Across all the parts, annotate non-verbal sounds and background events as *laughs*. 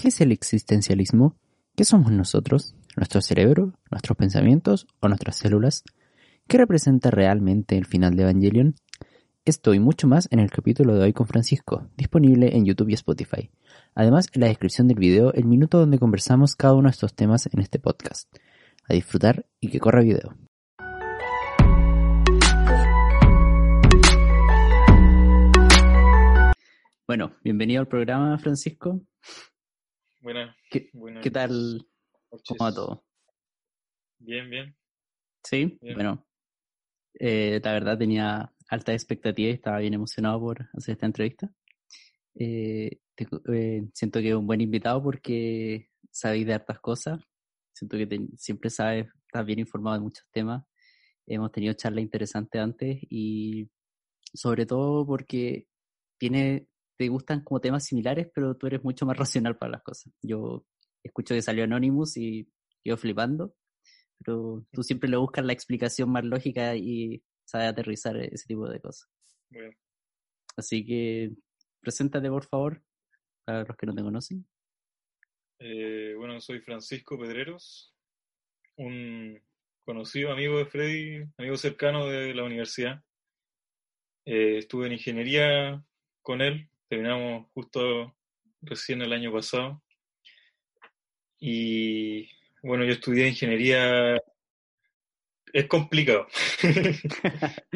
¿Qué es el existencialismo? ¿Qué somos nosotros? ¿Nuestro cerebro? ¿Nuestros pensamientos? ¿O nuestras células? ¿Qué representa realmente el final de Evangelion? Esto y mucho más en el capítulo de hoy con Francisco, disponible en YouTube y Spotify. Además, en la descripción del video, el minuto donde conversamos cada uno de estos temas en este podcast. A disfrutar y que corra video. Bueno, bienvenido al programa, Francisco. Buenas. ¿Qué, ¿qué tal? ¿Cómo va todo? Bien, bien. Sí, bueno. Eh, la verdad tenía alta expectativa y estaba bien emocionado por hacer esta entrevista. Eh, eh, siento que es un buen invitado porque sabéis de hartas cosas. Siento que siempre sabes, estás bien informado de muchos temas. Hemos tenido charlas interesantes antes y sobre todo porque tiene te gustan como temas similares, pero tú eres mucho más *laughs* racional para las cosas. Yo escucho que salió Anonymous y quedo flipando, pero tú siempre le buscas la explicación más lógica y sabes aterrizar ese tipo de cosas. Así que, preséntate por favor, para los que no te conocen. Eh, bueno, soy Francisco Pedreros, un conocido amigo de Freddy, amigo cercano de la universidad. Eh, estuve en ingeniería con él terminamos justo recién el año pasado. Y bueno, yo estudié ingeniería. Es complicado. *laughs*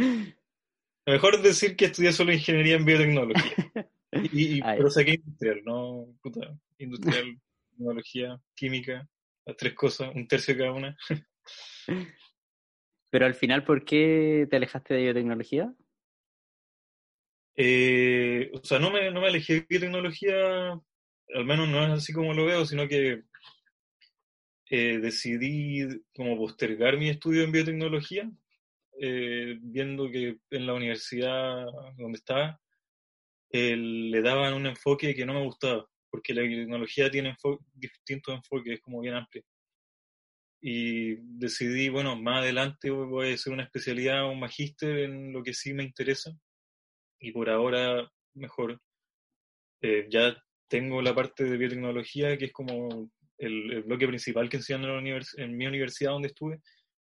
Lo mejor es decir que estudié solo ingeniería en biotecnología. *laughs* Y, pero saqué industrial, ¿no? Puta, industrial, tecnología, química, las tres cosas, un tercio cada una. *laughs* Pero al final, ¿por qué te alejaste de biotecnología? Eh, o sea, no me, no me alejé de al menos no es así como lo veo, sino que eh, decidí como postergar mi estudio en biotecnología, eh, viendo que en la universidad donde estaba le daban un enfoque que no me gustaba, porque la biotecnología tiene distintos enfoques, es como bien amplio. Y decidí, bueno, más adelante voy a hacer una especialidad, un magíster en lo que sí me interesa, y por ahora mejor. Eh, ya tengo la parte de biotecnología, que es como el, bloque principal que enseñan en, en mi universidad donde estuve,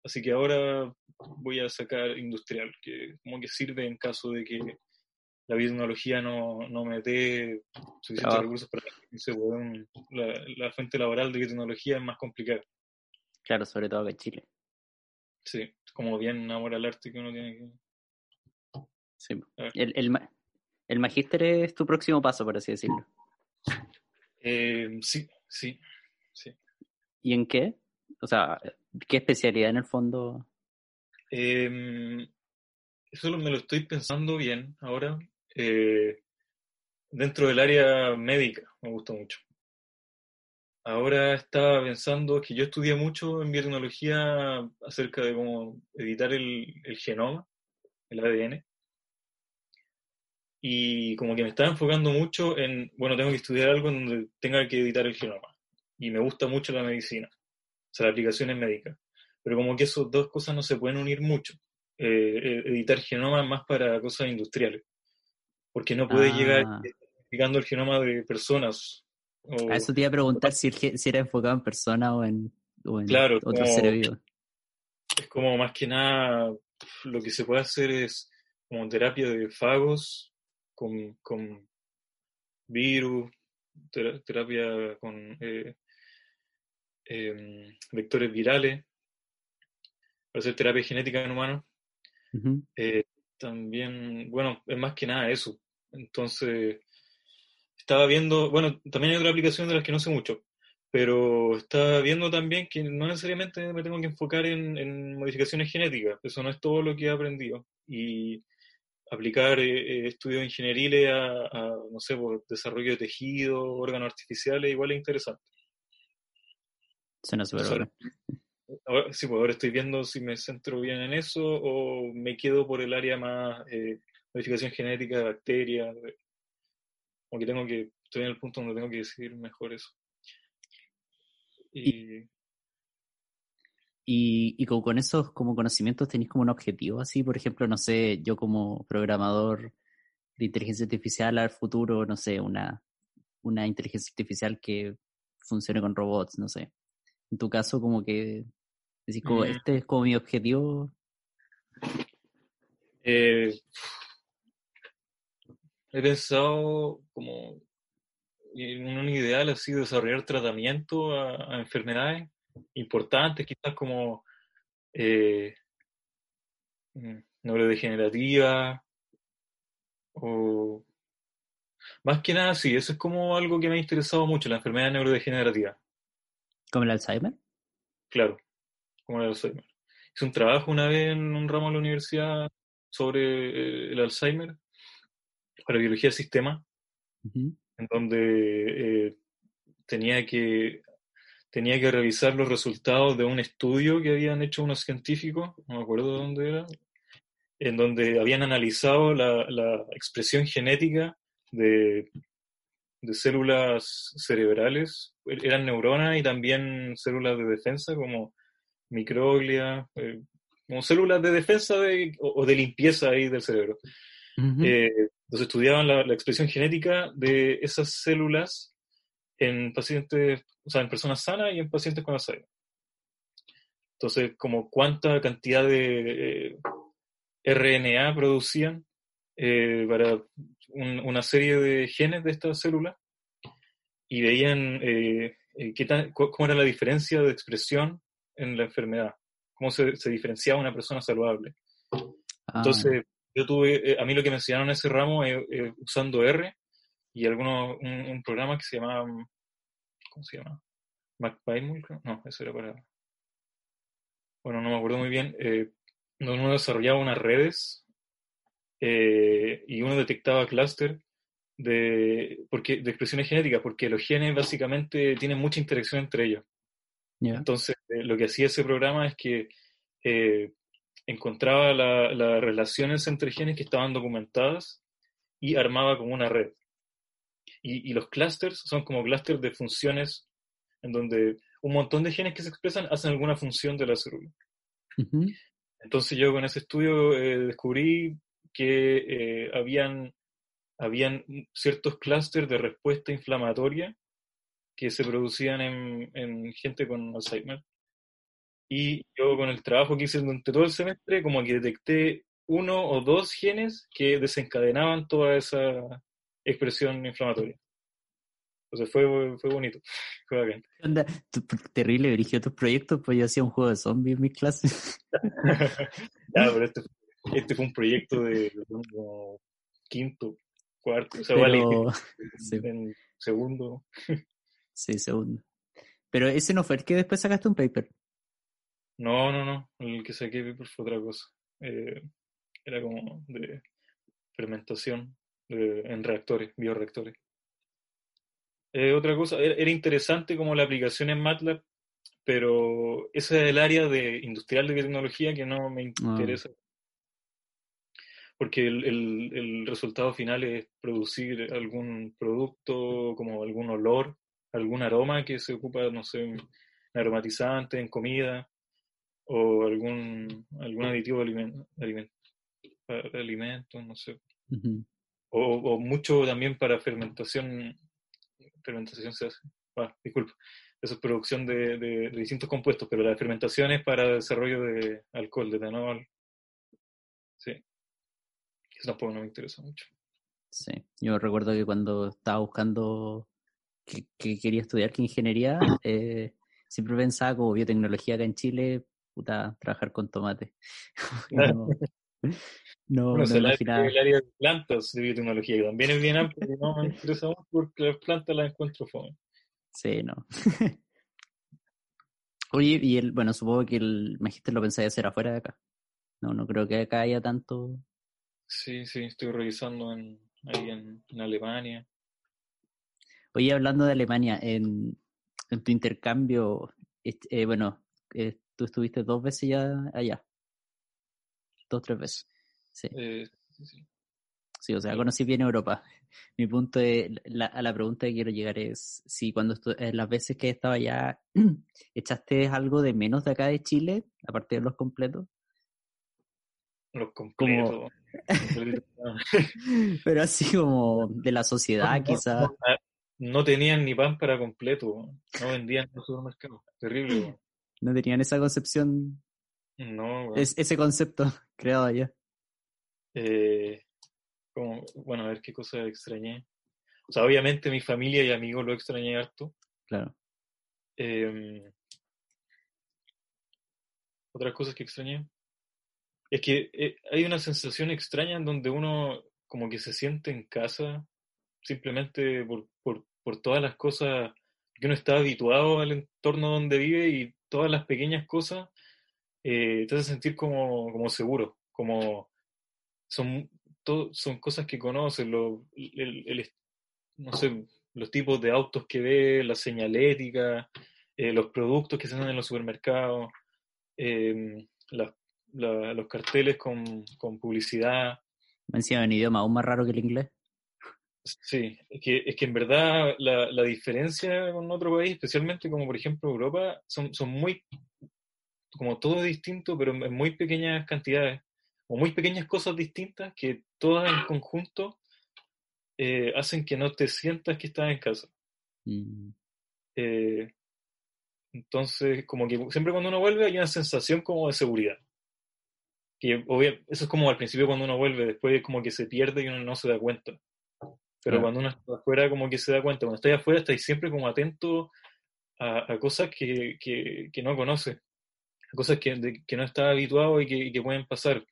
así que ahora voy a sacar industrial, que como que sirve en caso de que la biotecnología no, no me dé suficientes recursos para que la, la fuente laboral de biotecnología es más complicada. Claro, sobre todo acá en Chile. Sí, como bien amor al arte que uno tiene que Sí. El, el, el magíster es tu próximo paso, por así decirlo. Eh, sí, sí, sí. ¿Y en qué? O sea, ¿qué especialidad en el fondo? Eh, eso me lo estoy pensando bien ahora. Eh, dentro del área médica, me gusta mucho. Ahora estaba pensando que yo estudié mucho en biotecnología acerca de cómo editar el, el genoma, el ADN y como que me estaba enfocando mucho en, bueno, tengo que estudiar algo en donde tenga que editar el genoma. Y me gusta mucho la medicina, o sea, la aplicación es médica. Pero como que esas dos cosas no se pueden unir mucho. Eh, eh, editar genoma más para cosas industriales. Porque no puedes llegar ah. explicando el genoma de personas. a eso te iba a preguntar si, si era enfocado en personas o en, o en claro, otro Es como más que nada, lo que se puede hacer es como terapia de fagos con, con virus, terapia con eh, em, vectores virales, para hacer terapia genética en humanos. Eh, también, bueno, es más que nada eso. Entonces, estaba viendo, bueno, también hay otra aplicación de las que no sé mucho, pero estaba viendo también que no necesariamente me tengo que enfocar en, en modificaciones genéticas, eso no es todo lo que he aprendido. Y aplicar eh, eh, estudios ingenieriles a, no sé, por desarrollo de tejido, órganos artificiales, igual es interesante. Suena súper ahora, Sí, pues ahora estoy viendo si me centro bien en eso o me quedo por el área más eh, modificación genética de bacterias. Como que tengo que, estoy en el punto donde tengo que decidir mejor eso. Y, y, y con, esos como conocimientos tenéis como un objetivo, así, por ejemplo, no sé, yo como programador de inteligencia artificial al futuro, no sé, una, una inteligencia artificial que funcione con robots, no sé. En tu caso, como que decís, como, Mm. este es como mi objetivo. Eh, he pensado como en un ideal así desarrollar tratamiento a, a enfermedades importantes, quizás como eh, mm, neurodegenerativa o más que nada sí, eso es como algo que me ha interesado mucho, la enfermedad neurodegenerativa, Como el Alzheimer. claro, como el Alzheimer. Hice un trabajo una vez en un ramo de la universidad sobre eh, el Alzheimer para biología del sistema en donde eh, tenía que tenía que revisar los resultados de un estudio que habían hecho unos científicos, no me acuerdo de dónde era, en donde habían analizado la, la expresión genética de, de células cerebrales, eran neuronas y también células de defensa como microglia, eh, como células de defensa de- o, o de limpieza ahí del cerebro. Ujú. Eh, entonces estudiaban la, la expresión genética de esas células en pacientes, o sea, en personas sanas y en pacientes con Alzheimer. Entonces, como cuánta cantidad de eh, RNA producían eh, para un- una serie de genes de estas células y veían eh, eh, qué tan- cómo era la diferencia de expresión en la enfermedad, cómo se, se diferenciaba una persona saludable. Ah, Entonces, yo tuve, eh, a mí lo que me enseñaron en ese ramo usando R y algunos, un, un programa que se llamaba, mm, ¿cómo se llama? Creo. No, eso era para, bueno, no me acuerdo muy bien, eh, donde uno desarrollaba unas redes eh, y uno detectaba clúster de, porque, de expresiones genéticas, porque los genes básicamente tienen mucha interacción entre ellos. Entonces, eh, lo que hacía ese programa es que eh, encontraba la- las relaciones entre genes que estaban documentadas y armaba como una red. Y, y los clusters son como clústeres de funciones en donde un montón de genes que se expresan hacen alguna función de la célula. Ujú. Entonces yo con ese estudio eh, descubrí que eh, habían, habían ciertos clústeres de respuesta inflamatoria que se producían en, en gente con Alzheimer. Y yo con el trabajo que hice durante todo el semestre, como que detecté uno o dos genes que desencadenaban toda esa expresión inflamatoria. Entonces fue, fue bonito, fue. ¿Qué onda? Terrible, dirigió tus proyectos, pues yo hacía un juego de zombies en mis clases. *laughs* ya, pero este, este fue un proyecto de como quinto, cuarto, o sea, Pero, vale, sí, en segundo. sí, segundo. Pero ese no fue el que después sacaste un paper. No, no, no, el que saqué paper fue otra cosa. Eh, era como de fermentación de- en reactores, bioreactores. Eh, otra cosa, era, interesante como la aplicación en MATLAB, pero ese es el área de industrial de biotecnología que no me interesa. Porque el, el- el resultado final es producir algún producto, como algún olor, algún aroma que se ocupa, no sé, en aromatizante, en comida, o algún, algún aditivo de alimen- aliment- alimentos, no sé. O, o mucho también para fermentación, fermentación se hace, ah, disculpa, eso es producción de, de- de distintos compuestos, pero la fermentación es para desarrollo de alcohol, de etanol. Sí. Eso tampoco no me interesa mucho. Sí, yo recuerdo que cuando estaba buscando que, que quería estudiar que ingeniería, *coughs* eh, siempre pensaba como biotecnología acá en Chile, puta, trabajar con tomate. *laughs* No, *laughs* no, Bueno, no o sea, el área- de plantas de biotecnología, que también es bien amplio, y no me interesa mucho porque las plantas las encuentro fome. Sí, no. *laughs* Oye, y el, bueno, supongo que el magíster lo pensáis hacer afuera de acá. No, no creo que acá haya tanto. Sí, sí, estoy revisando en, ahí en, en Alemania. Oye, hablando de Alemania, en, en tu intercambio, eh, bueno, eh, tú estuviste dos veces ya allá. Dos, tres veces. Sí. Eh, sí, sí. Sí, o sea, conocí bien Europa. *laughs* Mi punto es, la, a la pregunta que quiero llegar es si cuando eh, las veces que estaba allá, *clears throat* ¿echaste algo de menos de acá de Chile, aparte de los completos? Los completos. *laughs* *laughs* Pero así como de la sociedad, No, quizás. no, a, no tenían ni pan para completo, no vendían en los supermercados. Terrible. No tenían esa concepción. No, es, ese concepto creado allá. Eh, como, bueno, a ver qué cosa extrañé. O sea, obviamente mi familia y amigos lo extrañé harto. Claro. Eh, otras cosas que extrañé. Es que eh, hay una sensación extraña en donde uno como que se siente en casa simplemente por, por, por todas las cosas que uno está habituado al entorno donde vive y todas las pequeñas cosas eh, te hace sentir como, como seguro, como son, todo, son cosas que conoces, lo, el, no sé, los tipos de autos que ves, la señalética, eh, los productos que se dan en los supermercados, eh, los carteles con, con publicidad. Me encima en idioma aún más raro que el inglés. Sí, es que, es que en verdad la, la, diferencia con otro país, especialmente como por ejemplo Europa, son, son muy, como todo distinto, pero en muy pequeñas cantidades, o muy pequeñas cosas distintas que todas en conjunto eh, hacen que no te sientas que estás en casa. Mm. Eh, entonces, como que siempre cuando uno vuelve hay una sensación como de seguridad. Que eso es como al principio cuando uno vuelve, después como que se pierde y uno no se da cuenta. Pero cuando uno está afuera, como que se da cuenta. Cuando estás afuera, estás siempre como atento a, cosas que, que, que, no conoces, a cosas que, que no estás habituado y que, que, pueden pasar.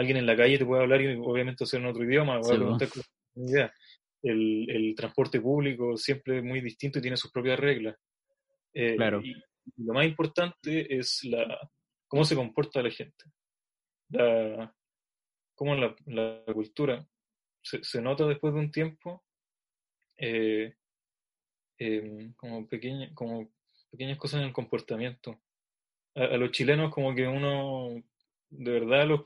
Alguien en la calle te puede hablar y obviamente hacer en otro idioma, o idea. El, el, transporte público siempre es muy distinto y tiene sus propias reglas. Eh, claro. Y lo más importante es la, cómo se comporta la gente. La, cómo la, la cultura se, nota después de un tiempo eh, em, como, pequeña, como pequeñas cosas en el comportamiento. A, los chilenos como que uno de verdad los,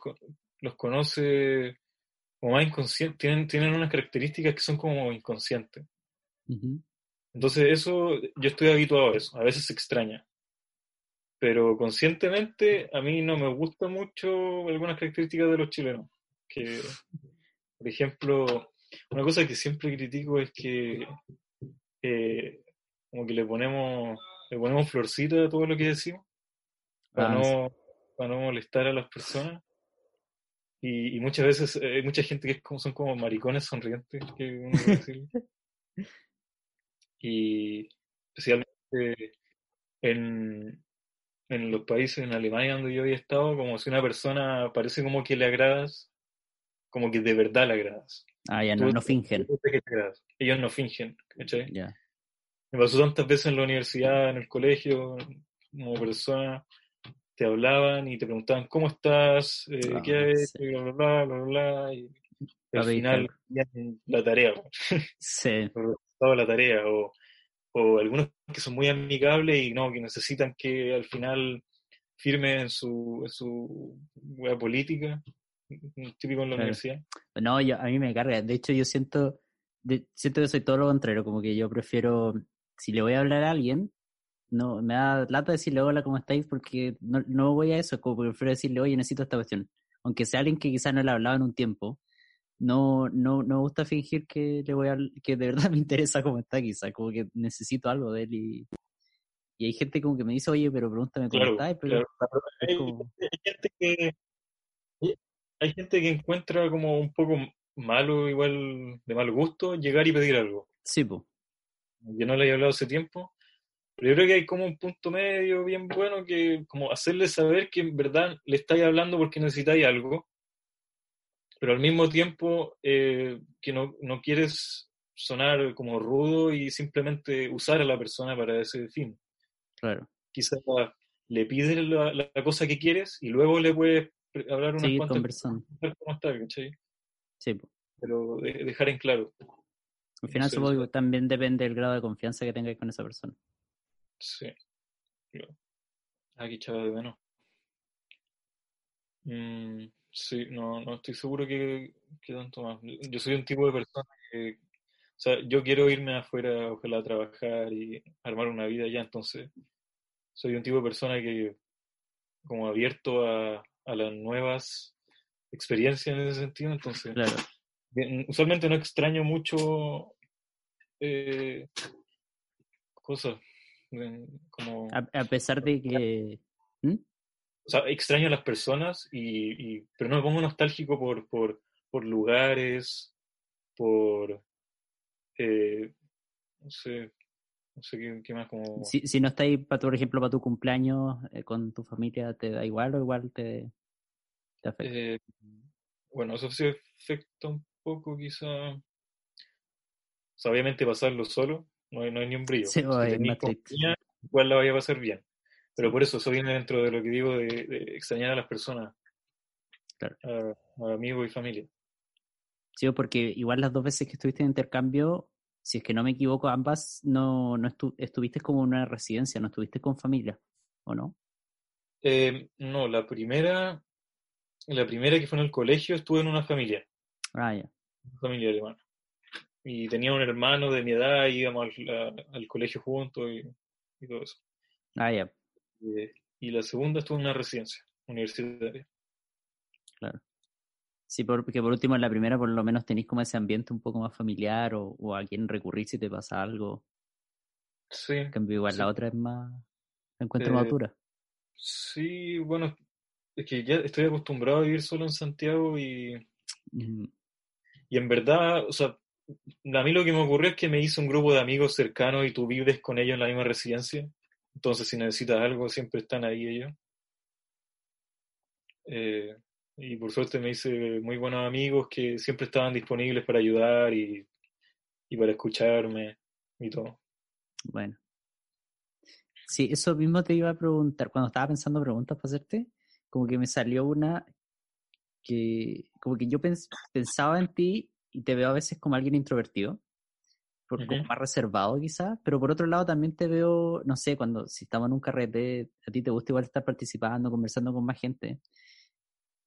los conoce como más inconscientes, tienen, tienen unas características que son como inconscientes. Entonces eso, yo estoy habituado a eso, a veces se extraña. Pero conscientemente a mí no me gusta mucho algunas características de los chilenos, que por ejemplo, una cosa que siempre critico es que eh, como que le ponemos, le ponemos florcita a todo lo que decimos para, ah, no, para no molestar a las personas. Y, muchas veces hay mucha gente que es como, son como maricones sonrientes, que uno *laughs* y especialmente en, en los países, en Alemania donde yo había estado, como si una persona parece como que le agradas, como que de verdad le agradas. Ah, ya no, no fingen. Ellos no fingen, ¿cachai? Me pasó tantas veces en la universidad, en el colegio, como persona, te hablaban y te preguntaban cómo estás, eh, ah, qué hay, bla, bla, bla, bla, bla, y al final la tarea. *laughs* Sí. La tarea, o, o algunos que son muy amigables y no, que necesitan que al final firme en su, en su política típico en la universidad. No, yo, a mí me carga. De hecho, yo siento, siento que soy todo lo contrario, como que yo prefiero, si le voy a hablar a alguien, no me da lata decirle hola, ¿cómo estáis? Porque no, no voy a eso, como prefiero decirle, oye, necesito esta cuestión. Aunque sea alguien que quizás no le ha hablado en un tiempo, no, no, no me gusta fingir que le voy a, que de verdad *laughs* me interesa cómo está quizás, como que necesito algo de él y, y hay gente como que me dice, oye, pero pregúntame cómo está, pero hay, gente que hay gente que encuentra como un poco malo, igual de mal gusto, llegar y pedir algo. Sí, pues. Yo no le he hablado hace tiempo, pero yo creo que hay como un punto medio bien bueno que como hacerle saber que en verdad le estáis hablando porque necesitáis algo, pero al mismo tiempo eh, que no, no quieres sonar como rudo y simplemente usar a la persona para ese fin. Claro. Quizás le pides la, la, cosa que quieres y luego le puedes hablar unas cuantas conversando. cómo está, ¿cachai? Sí. Pero dejar en claro. Al final supongo que también depende del grado de confianza que tengáis con esa persona. Sí. Aquí chaval de menos. Mm, sí, no, no estoy seguro que, que, tanto más. Yo soy un tipo de persona que, o sea, yo quiero irme afuera, ojalá a trabajar y armar una vida allá, entonces soy un tipo de persona que como abierto a, a las nuevas experiencias en ese sentido. Entonces, claro. usualmente no extraño mucho eh, cosas. Como, a, pesar de que... ¿Mm? O sea, extraño a las personas, y, pero no me pongo nostálgico por, por, por lugares, por... Eh, no sé, no sé qué, más como... Si, si no estáis, por ejemplo, para tu cumpleaños eh, con tu familia, ¿te da igual o igual te, te afecta? Eh, bueno, eso sí afecta un poco quizá. O sea, obviamente pasarlo solo, no hay, no hay ni un brillo. Sí, si compañía, igual la vaya a pasar bien. Pero por eso, eso viene dentro de lo que digo de, extrañar a las personas, claro. a, amigos y familia. Sí, porque igual las dos veces que estuviste en intercambio, si es que no me equivoco, ambas no, no estuviste como en una residencia, no estuviste con familia, ¿o no? Eh, no, la primera, la primera que fue en el colegio estuve en una familia. Ah, ya. Una familia alemana. Y tenía un hermano de mi edad, íbamos al, colegio juntos y, todo eso. Ah, ya. Eh, y la segunda estuvo en una residencia universitaria. Claro. Sí, porque por último en la primera por lo menos tenéis como ese ambiente un poco más familiar o, a quien recurrir si te pasa algo. Sí. En cambio, igual la otra es más. encuentro más eh, dura. Sí, bueno, es que ya estoy acostumbrado a vivir solo en Santiago y. Y en verdad, o sea, a mí lo que me ocurrió es que me hice un grupo de amigos cercanos y tú vives con ellos en la misma residencia. Entonces, si necesitas algo, siempre están ahí ellos. Eh, y por suerte me hice muy buenos amigos que siempre estaban disponibles para ayudar y, para escucharme y todo. Bueno. Sí, eso mismo te iba a preguntar. Cuando estaba pensando preguntas para hacerte, como que me salió una que, como que yo pensaba en ti y te veo a veces como alguien introvertido por, como más reservado quizás, pero por otro lado también te veo, no sé, cuando si estamos en un carrete, a ti te gusta igual estar participando, conversando con más gente,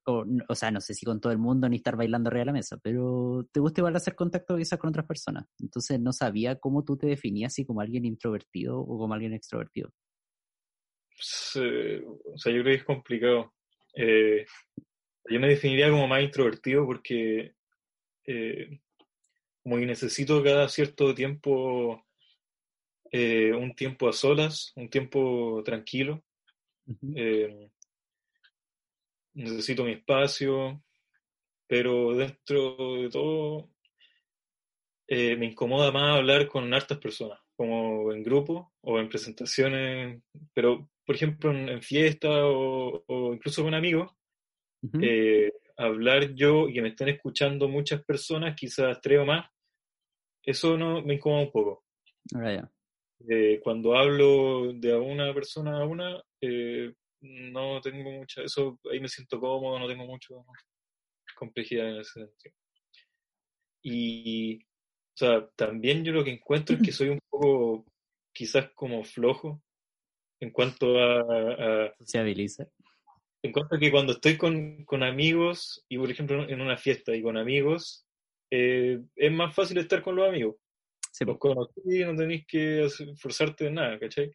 o, o sea, no sé si con todo el mundo ni estar bailando arriba de la mesa, pero te gusta igual hacer contacto quizás con otras personas. Entonces no sabía cómo tú te definías si como alguien introvertido o como alguien extrovertido. o sea, yo creo que es complicado. Eh, yo me definiría como más introvertido porque eh, como que necesito cada cierto tiempo eh, un tiempo a solas, un tiempo tranquilo. Eh, necesito mi espacio, pero dentro de todo me incomoda más hablar con hartas personas, como en grupo o en presentaciones, pero por ejemplo en, fiestas o, incluso con amigos, hablar yo y que me estén escuchando muchas personas, quizás tres o más, eso no me incomoda un poco. Ah, eh, cuando hablo de una persona a una, eh, no tengo mucha, eso ahí me siento cómodo, no tengo mucho complejidad en ese sentido. Y, o sea, también yo lo que encuentro es que soy un poco, quizás como flojo en cuanto a... a Sociabiliza. En cuanto a que cuando estoy con, con amigos, y por ejemplo en una fiesta y con amigos, eh, es más fácil estar con los amigos. Se los conocí, no tenéis que esforzarte de nada, ¿cachai?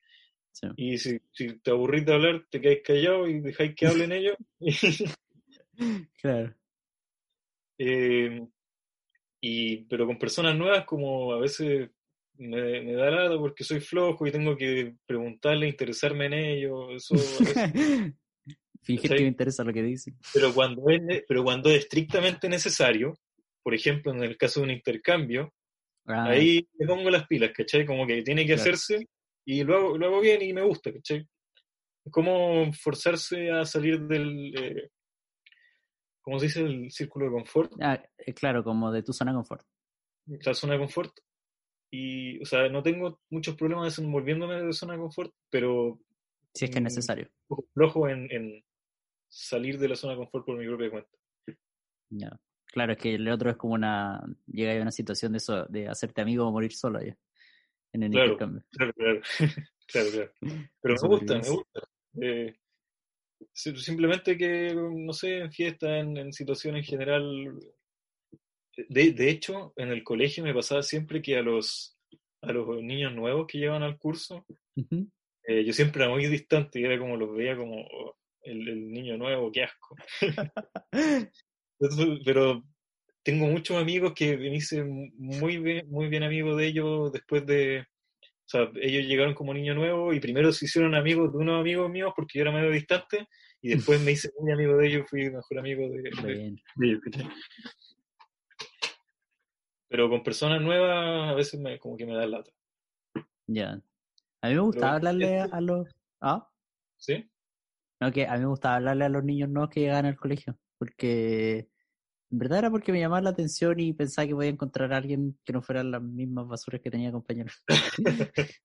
Y si, si, te aburrís de hablar, te quedáis callado y dejáis que hablen ellos. *laughs* claro. Eh, y, pero con personas nuevas, como a veces me, me da lado porque soy flojo y tengo que preguntarle, interesarme en ellos. Eso, *laughs* Fingir que me interesa lo que dicen. Pero cuando, es, pero cuando es estrictamente necesario, por ejemplo, en el caso de un intercambio, ah. ahí me pongo las pilas, ¿cachai? Como que tiene que hacerse y lo hago, lo hago bien y me gusta, ¿cachai? Es como forzarse a salir del, eh, ¿cómo se dice? El círculo de confort. Ah, eh, claro, como de tu zona de confort. La zona de confort. Y, o sea, no tengo muchos problemas desenvolviéndome de zona de confort, pero... Si es que es necesario. Un poco flojo en, en salir de la zona de confort por mi propia cuenta. Ya. Claro, es que el otro es como una. Llega a una situación de eso, de hacerte amigo o morir solo allá. En el claro, Claro, claro. *laughs* claro, claro. Pero me gusta, me gusta. Eh, simplemente que, no sé, en fiesta, en, en situación en general. De, de, hecho, en el colegio me pasaba siempre que a los, a los niños nuevos que llevan al curso, eh, yo siempre era muy distante y era como los veía como oh, el, el, niño nuevo, qué asco. *laughs* pero tengo muchos amigos que me hice muy bien, muy bien amigo de ellos después de, o sea, ellos llegaron como niño nuevo y primero se hicieron amigos de unos amigos míos porque yo era medio distante y después me hice muy amigo de ellos, fui mejor amigo de, de, de ellos. Pero con personas nuevas a veces me, como que me da lata. Ya. A mí me gustaba hablarle a los... ¿Ah? ¿Sí? No, que a mí me gustaba hablarle a los niños nuevos que llegaban al colegio, porque en verdad era porque me llamaba la atención y pensaba que podía encontrar a alguien que no fuera las mismas basuras que tenía compañeros. *laughs*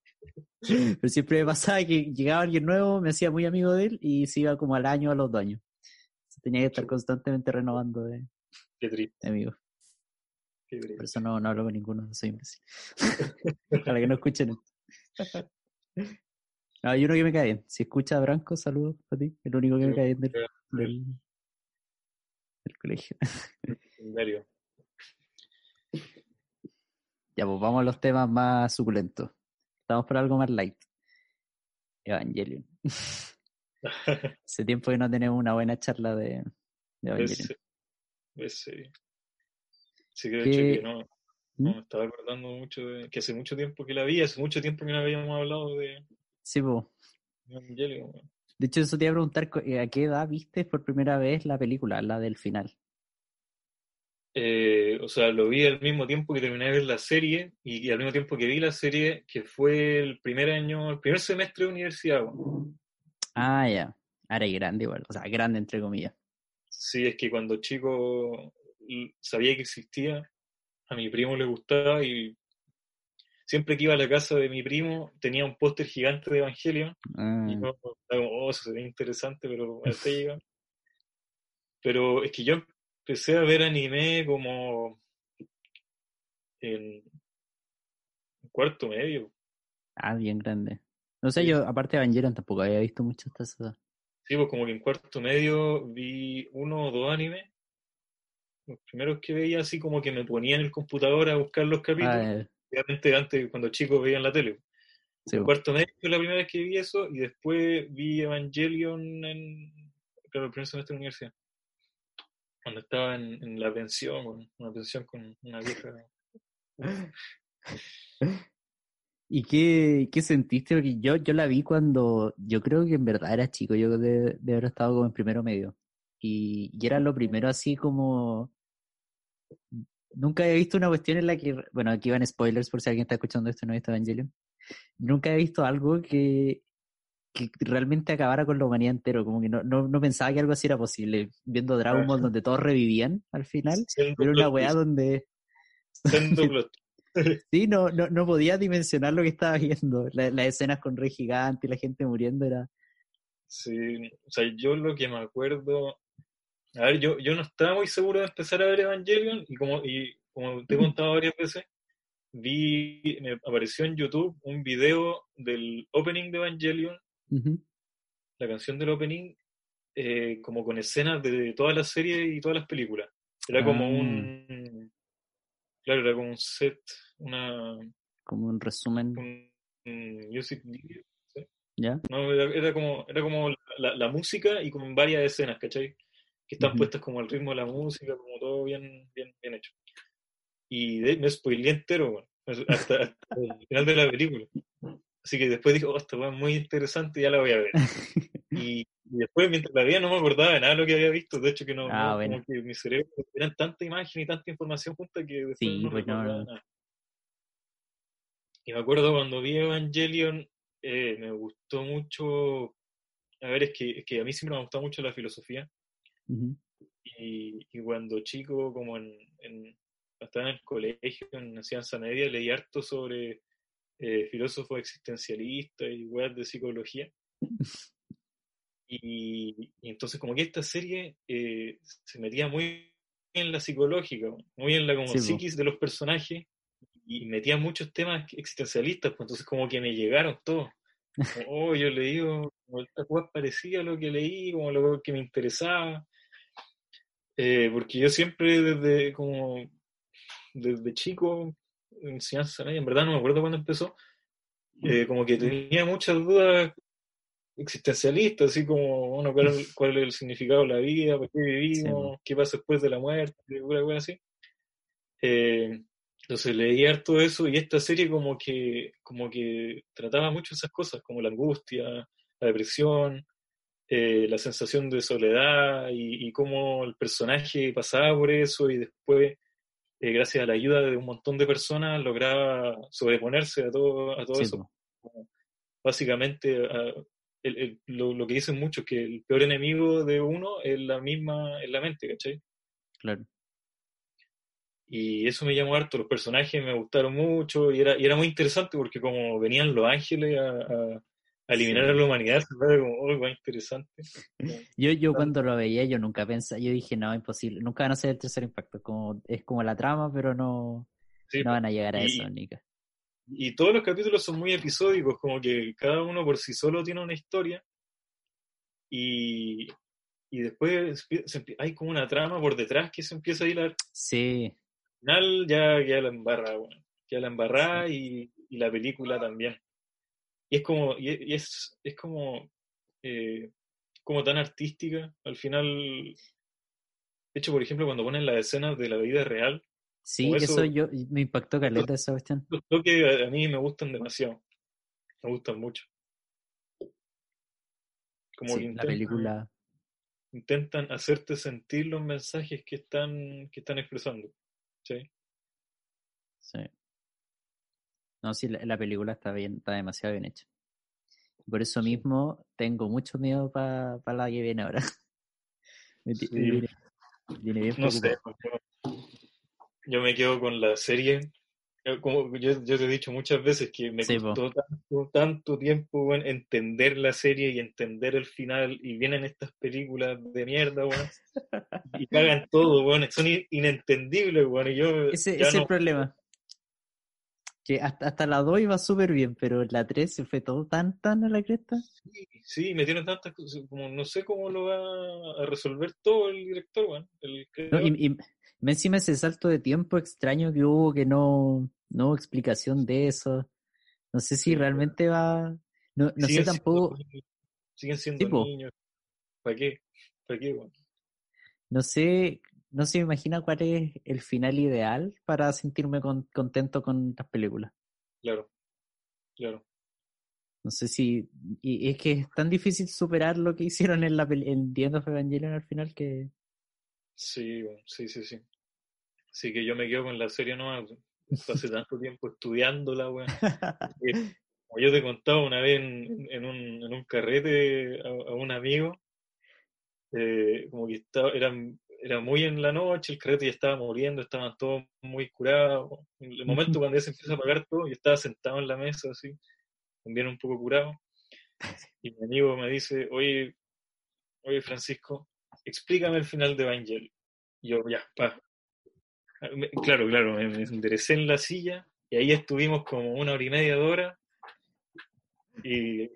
Pero siempre me pasaba que llegaba alguien nuevo, me hacía muy amigo de él y se iba como al año o a los dos años. Tenía que estar constantemente renovando de, Qué amigos. Qué Por eso no, no hablo con ninguno, soy imbécil. *laughs* Ojalá que no escuchen esto. *laughs* No, hay uno que me cae bien. Si escucha a Branco, saludos a ti. El único que me cae bien del, del, del colegio. *laughs* En serio. Ya, pues vamos a los temas más suculentos. Estamos por algo más light. Evangelion. *laughs* Hace tiempo que no tenemos una buena charla de, de Evangelion. Sí, que de hecho que no, no me estaba acordando mucho de que hace mucho tiempo que la vi, hace mucho tiempo que no habíamos hablado de Sí, pues. De hecho, eso te iba a preguntar, eh, ¿a qué edad viste por primera vez la película, la del final? Eh, o sea, lo vi al mismo tiempo que terminé de ver la serie y, y al mismo tiempo que vi la serie, que fue el primer año, el primer semestre de universidad. weón. Ah, ya. Ahora y grande igual, o sea, grande entre comillas. Sí, es que cuando chico sabía que existía, a mi primo le gustaba y siempre que iba a la casa de mi primo tenía un póster gigante de Evangelion Ah, y yo estaba como, oh, eso sería interesante, pero *laughs* hasta llega. Pero es que yo empecé a ver anime como en cuarto medio. ah, bien grande. No sé, Sí. yo, aparte de Evangelion, tampoco había visto mucho hasta esa edad. Sí, pues como que en cuarto medio vi uno o dos animes. Los primeros que veía así como que me ponía en el computador a buscar los capítulos. Ah, Obviamente antes, cuando chicos veían la tele. sí, cuarto medio fue la primera vez que vi eso y después vi Evangelion en claro, el primer semestre de la universidad. Cuando estaba en, en la pensión, con una pensión con una vieja. *laughs* ¿Y qué, qué sentiste? Porque yo, yo la vi cuando, yo creo que en verdad era chico, yo de, de haber estado como en primero medio. Y, y era lo primero así como... Nunca había visto una cuestión en la que, bueno, aquí van spoilers por si alguien está escuchando esto y no ha visto Evangelion. Nunca he visto algo que, que realmente acabara con la humanidad entero, como que no, no, no pensaba que algo así era posible. Viendo Dragon Ball donde todos revivían al final, era una weá donde. *laughs* Sí, no, no, no podía dimensionar lo que estaba viendo. La- las escenas con Rey Gigante y la gente muriendo era. Sí, o sea, yo lo que me acuerdo. A ver, yo, yo no estaba muy seguro de empezar a ver Evangelion y como, y como te he contado varias veces, vi, me apareció en YouTube un video del opening de Evangelion, la canción del opening, eh, como con escenas de todas las series y todas las películas. Era como Ah. un. Claro, era como un set, una, Como un resumen, un, un music video. ¿ya? No, era, era como, era como la, la música y con varias escenas, ¿cachai? Que están Ujú. puestas como al ritmo de la música, como todo bien, bien, bien hecho. Y de, me spoileé entero, bueno, hasta, hasta el final de la película. Así que después dije, oh, esta es muy interesante, ya la voy a ver. *laughs* Y, y después, mientras la veía, no me acordaba de nada de lo que había visto. De hecho, que no, Ah, no, bueno. como que mi cerebro eran tanta imagen y tanta información junta que después Sí, no pues no, recordaba no. nada. Y me acuerdo cuando vi Evangelion, eh, me gustó mucho. A ver, es que, es que a mí siempre me ha gustado mucho la filosofía. Y, y cuando chico, como en, en- estaba en el colegio, en enseñanza media, leí harto sobre eh, filósofos existencialistas y weas de psicología. Y, y entonces como que esta serie eh, se metía muy en la psicológica, muy en la como Sí, psiquis de los personajes y metía muchos temas existencialistas, pues entonces como que me llegaron todos. Como, oh, yo leí como esta cosa parecía a lo que leí, como lo que me interesaba. Eh, porque yo siempre desde como desde chico, enseñanza en verdad no me acuerdo cuándo empezó, eh, como que tenía muchas dudas existencialistas, así como, bueno, cuál, cuál es el significado de la vida, por qué vivimos, Sí, qué pasa después de la muerte, pura wea así. Eh, entonces leí harto eso y esta serie como que, como que trataba mucho esas cosas, como la angustia, la depresión, eh, la sensación de soledad y, cómo el personaje pasaba por eso y después, eh, gracias a la ayuda de un montón de personas, lograba sobreponerse a todo, a todo eso. Básicamente, lo, lo, que dicen muchos, que el peor enemigo de uno es la misma, es la mente, ¿cachai? Claro. Y eso me llamó harto, los personajes me gustaron mucho y era, y era muy interesante porque como venían los ángeles a, eliminar a la humanidad, se como, oh, muy interesante. Yo, yo cuando lo veía, yo nunca pensé, yo dije, no, imposible, nunca van a ser el tercer impacto, como, es como la trama, pero no, no van a llegar a eso, Nika. Y todos los capítulos son muy episódicos, como que cada uno por sí solo tiene una historia y, y después hay como una trama por detrás que se empieza a hilar. Sí, final ya queda la embarra, bueno, queda la embarrada y, y, la película también. Y es como, y es, es como, eh, como tan artística, al final, de hecho, por ejemplo, cuando ponen las escenas de la vida real. Sí, eso, yo, me impactó caleta esa cuestión. Lo que a mí me gustan demasiado, me gustan mucho. Como sí, la película intentan hacerte sentir los mensajes que están, que están expresando. Sí. Sí. No, sí, la, película está bien, está demasiado bien hecha. Por eso mismo tengo mucho miedo para la que viene ahora. *laughs* viene, bien no sé, yo, me quedo con la serie. Como yo, yo, te he dicho muchas veces que me costó tanto, tanto, tiempo entender la serie y entender el final y vienen estas películas de mierda, bueno, y *laughs* cagan todo, bueno, son inentendibles, bueno, y yo... Ese es el problema. Que hasta, hasta la 2 iba súper bien, pero la 3 se fue todo tan, tan a la cresta. Sí, sí, metieron tantas cosas, como no sé cómo lo va a resolver todo el director, bueno. El no, y, y, encima ese salto de tiempo extraño que hubo, que no, no hubo explicación de eso. No sé si realmente va... No, no sé tampoco... siguen siendo niños. ¿Para qué? ¿Para qué, bueno? No sé, no se me imagina cuál es el final ideal para sentirme contento con las películas. Claro, claro. No sé si. Y es que es tan difícil superar lo que *laughs* hicieron en, la, en The End of Evangelion al final que. Sí, sí, sí, sí. Sí, que yo me quedo con la serie no hace tanto tiempo estudiándola, weón. *laughs* Como yo te contaba una vez en, un, en un, carrete a, un amigo, eh, como que estaba, eran era muy en la noche, el carrete ya estaba muriendo, estaban todos muy curados. En el momento cuando ya se empieza a apagar todo, yo estaba sentado en la mesa así, también un poco curado. Y mi amigo me dice, oye, oye Francisco, explícame el final de Evangel. Y yo, ya, pa. Claro, claro, me, enderecé en la silla y ahí estuvimos como una hora y media de hora y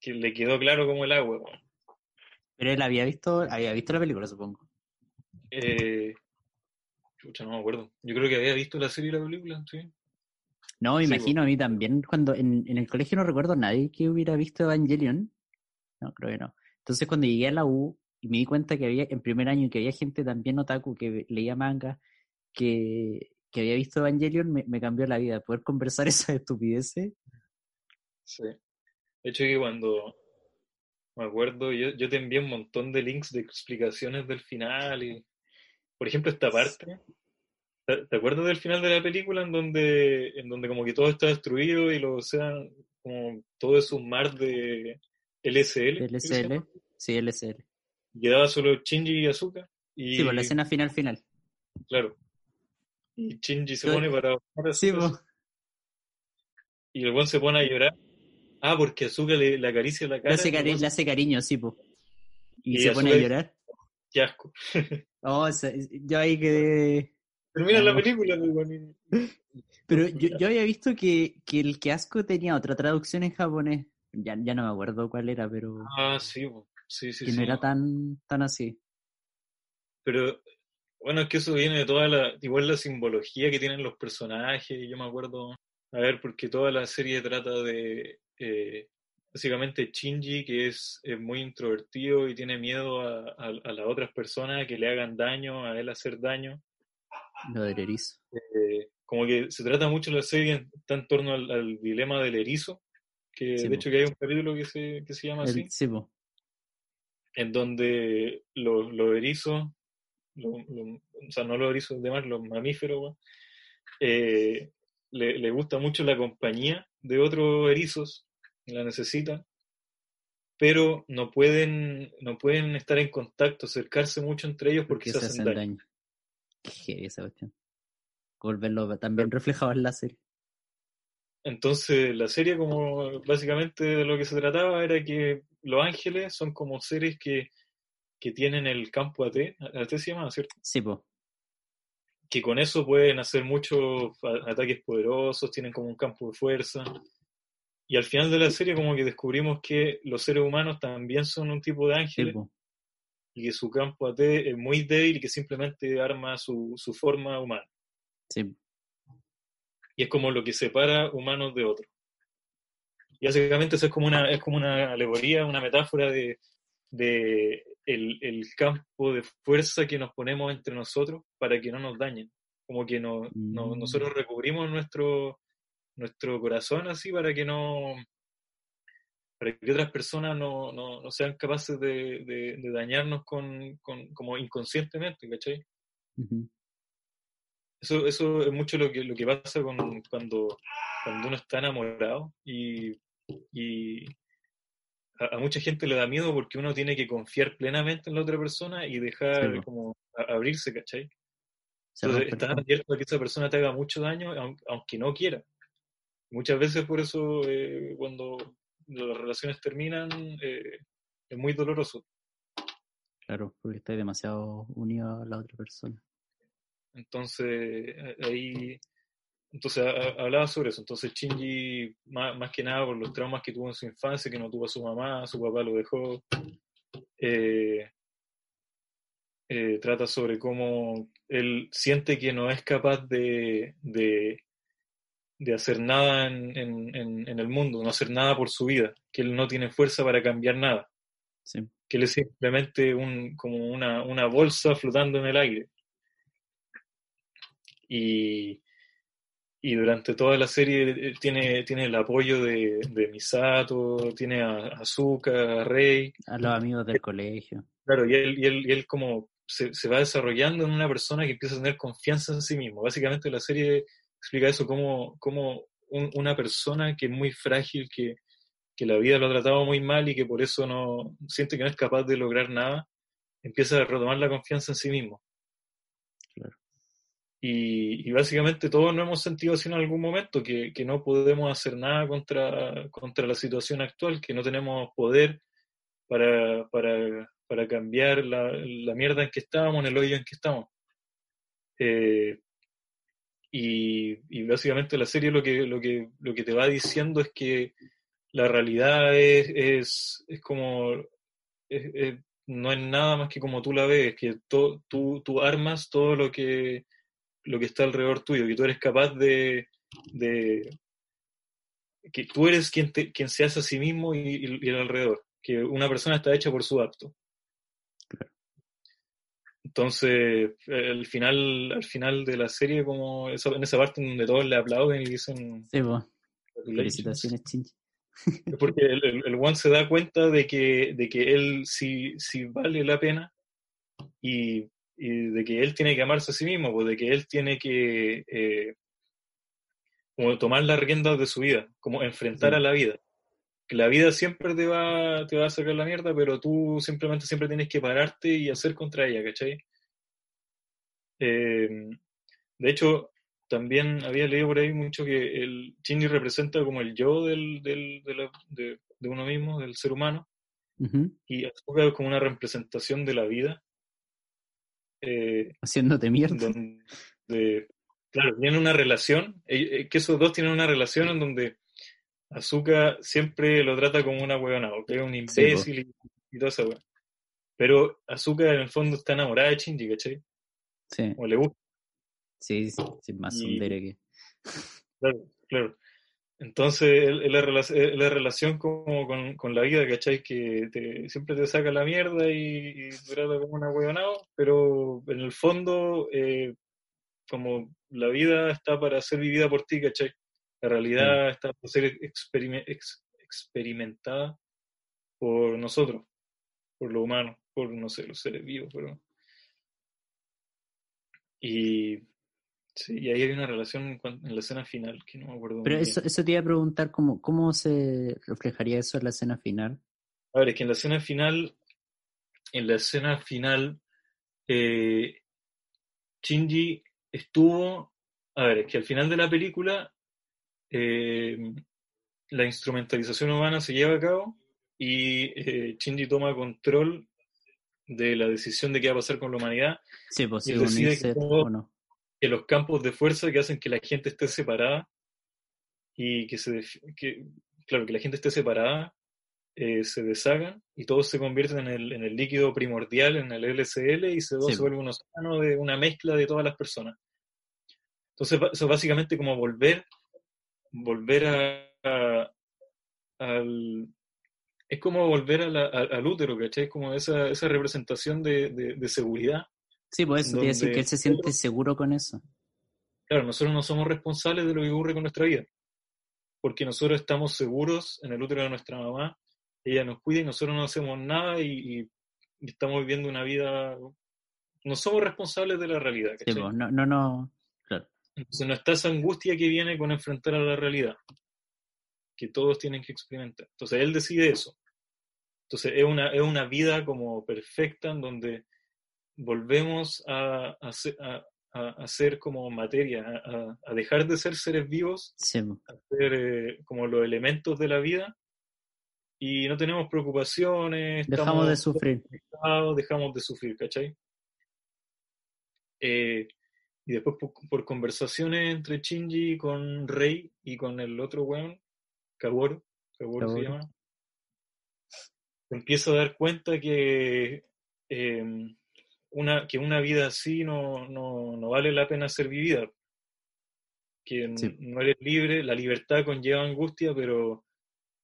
que le quedó claro como el agua. Pero él había visto, había visto la película, supongo. Eh, no me acuerdo. Yo creo que había visto la serie y la película, sí. No, me imagino a mí también, cuando en, en, el colegio no recuerdo a nadie que hubiera visto Evangelion. No, creo que no. Entonces cuando llegué a la U y me di cuenta que había, en primer año, que había gente también otaku que leía manga, que, que había visto Evangelion, me, me cambió la vida. Poder conversar *laughs* esas estupideces. Sí. De hecho que cuando me acuerdo, yo, yo te envié un montón de links de explicaciones del final y, por ejemplo, esta parte. ¿Te, acuerdas del final de la película en donde, en donde como que todo está destruido y lo sean como todo es un mar de LSL? LSL, sí, LSL. Quedaba solo Shinji y Azuka. Y, sí, pues la escena final final. Claro. Y Shinji se pone para... Sí, pues. Y el buen se pone a llorar Ah, porque Azúcar le, le acaricia la cara. Le hace, cari le hace cariño, sí, po. Y, se pone a llorar. Qué asco. *laughs* oh, yo ahí quedé. Termina la película, pues, *laughs* Pero yo, yo, había visto que, que el que asco tenía otra traducción en japonés. Ya, ya no me acuerdo cuál era, pero. Ah, sí, sí, sí. Que no era tan, tan así. Pero, bueno, es que eso viene de toda la. Igual la simbología que tienen los personajes. Yo me acuerdo. A ver, porque toda la serie trata de eh, básicamente Shinji, que es, muy introvertido y tiene miedo a, las otras personas que le hagan daño, a él hacer daño. Lo del erizo. Eh, como que se trata mucho la serie, está en torno al, dilema del erizo, que de hecho que hay un capítulo que se, que se llama así. Sí, en donde los, los erizos, o sea, no los erizos de mar, los mamíferos, eh, le, le, gusta mucho la compañía de otros erizos, la necesitan, pero no pueden, no pueden estar en contacto, acercarse mucho entre ellos porque, se, hacen, daño. Qué esa cuestión. Volverlo también reflejado en la serie. Entonces, la serie, como básicamente de lo que se trataba, era que los ángeles son como seres que, tienen el campo AT, AT se llama, ¿cierto? Sí, pues. Que con eso pueden hacer muchos ataques poderosos, tienen como un campo de fuerza. Y al final de la serie, como que descubrimos que los seres humanos también son un tipo de ángeles. y que su campo AT es muy débil y que simplemente arma su, su forma humana. Sí. Y es como lo que separa humanos de otros. Y básicamente eso es como una, es como una alegoría, una metáfora de, el, campo de fuerza que nos ponemos entre nosotros para que no nos dañen. Como que no, mm. nosotros recubrimos nuestro, nuestro corazón así para que no para que otras personas no, sean capaces de, dañarnos con, como inconscientemente, ¿cachai? Eso, eso es mucho lo que, lo que pasa con, cuando, cuando uno está enamorado y y a, mucha gente le da miedo porque uno tiene que confiar plenamente en la otra persona y dejar como abrirse, ¿cachai? Entonces, estás abierto a que esa persona te haga mucho daño aunque no quiera. Muchas veces por eso eh, cuando las relaciones terminan eh, es muy doloroso. Claro, porque estás demasiado unido a la otra persona. Entonces ahí entonces hablaba sobre eso. Entonces Shinji, más, que nada por los traumas que tuvo en su infancia, que no tuvo a su mamá, su papá lo dejó, eh, eh, trata sobre cómo él siente que no es capaz de, de, hacer nada en, el mundo, no hacer nada por su vida, que él no tiene fuerza para cambiar nada. Que él es simplemente un, como una, una bolsa flotando en el aire. Y, y durante toda la serie eh, tiene, tiene el apoyo de, de Misato, tiene a Azuka, a Rey. A los amigos del colegio. Claro, y él, y él, y él como se, se, va desarrollando en una persona que empieza a tener confianza en sí mismo. Básicamente la serie explica eso, como, como una persona que es muy frágil, que, que la vida lo ha tratado muy mal y que por eso no siente que no es capaz de lograr nada, empieza a retomar la confianza en sí mismo. Y, básicamente todos nos hemos sentido así en algún momento, que, que, no podemos hacer nada contra, contra la situación actual, que no tenemos poder para, para, para cambiar la, mierda en que estamos, en el hoyo en que estamos. Eh, y, y, básicamente la serie lo que, lo, que, lo que te va diciendo es que la realidad es, es, es como... no es nada más que como tú la ves, que tú, tú armas todo lo que lo que está alrededor tuyo, que tú eres capaz de, que tú eres quien, quien se hace a sí mismo y, el alrededor, que una persona está hecha por su acto. Entonces, al final, al final de la serie, como en esa parte donde todos le aplauden y dicen... Sí, Felicitaciones, Chinchi. Porque el, el, One se da cuenta de que, de que él sí, sí vale la pena y y de que él tiene que amarse a sí mismo, pues de que él tiene que eh, como tomar las riendas de su vida, como enfrentar a la vida. Que la vida siempre te va, te va a sacar la mierda, pero tú simplemente siempre tienes que pararte y hacer contra ella, ¿cachai? Eh, de hecho, también había leído por ahí mucho que el Shinji representa como el yo del, del, de, de, uno mismo, del ser humano, y es como una representación de la vida, eh, Haciéndote mierda. claro, tienen una relación, eh, eh, que esos dos tienen una relación en donde Azuka siempre lo trata como una huevona, que es un imbécil y, todo eso, Pero Azuka en el fondo está enamorada de Shinji, ¿cachai? Sí. O le gusta. Sí, sí, más y... que. Claro, claro. Entonces, la, la, relación como con, la vida, ¿cachai? Que siempre te saca la mierda y, y trata como una huevonao, pero en el fondo, eh, como la vida está para ser vivida por ti, ¿cachai? La realidad está para ser experimentada por nosotros, por lo humano, por, no sé, los seres vivos, pero... Y, sí, y ahí hay una relación en la escena final que no me acuerdo. Pero eso, eso te iba a preguntar, ¿cómo, ¿cómo se reflejaría eso en la escena final? A ver, es que en la escena final, en la escena final, eh, Shinji estuvo, a ver, es que al final de la película eh, la instrumentalización humana se lleva a cabo y eh, Shinji toma control de la decisión de qué va a pasar con la humanidad. Sí, pues y decide que, que, los campos de fuerza que hacen que la gente esté separada y que se que, claro que la gente esté separada eh, se deshagan y todos se convierten en el, en el, líquido primordial, en el LCL, y se, se vuelve un océano de una mezcla de todas las personas. Entonces, eso es básicamente como volver, volver a, al... Es como volver a al útero, ¿cachai? Como esa, esa representación de, de, seguridad. Sí, pues eso, decir que él se siente seguro con eso. Claro, nosotros no somos responsables de lo que ocurre con nuestra vida, porque nosotros estamos seguros en el útero de nuestra mamá ella nos cuida y nosotros no hacemos nada y, estamos viviendo una vida, no somos responsables de la realidad. Sí, no, no, no. Entonces no está esa angustia que viene con enfrentar a la realidad, que todos tienen que experimentar. Entonces él decide eso. Entonces es una, es una vida como perfecta en donde volvemos a, a, a, ser como materia, a, dejar de ser seres vivos, sí. a ser eh, como los elementos de la vida y no tenemos preocupaciones. Dejamos de sufrir. Dejamos de sufrir, ¿cachai? Eh, y después por, conversaciones entre Shinji con Rey y con el otro weón, Kaworu, Kaworu, se llama, empiezo a dar cuenta que, em, una, que una vida así no, no, no, vale la pena ser vivida. Que no eres libre, la libertad conlleva angustia, pero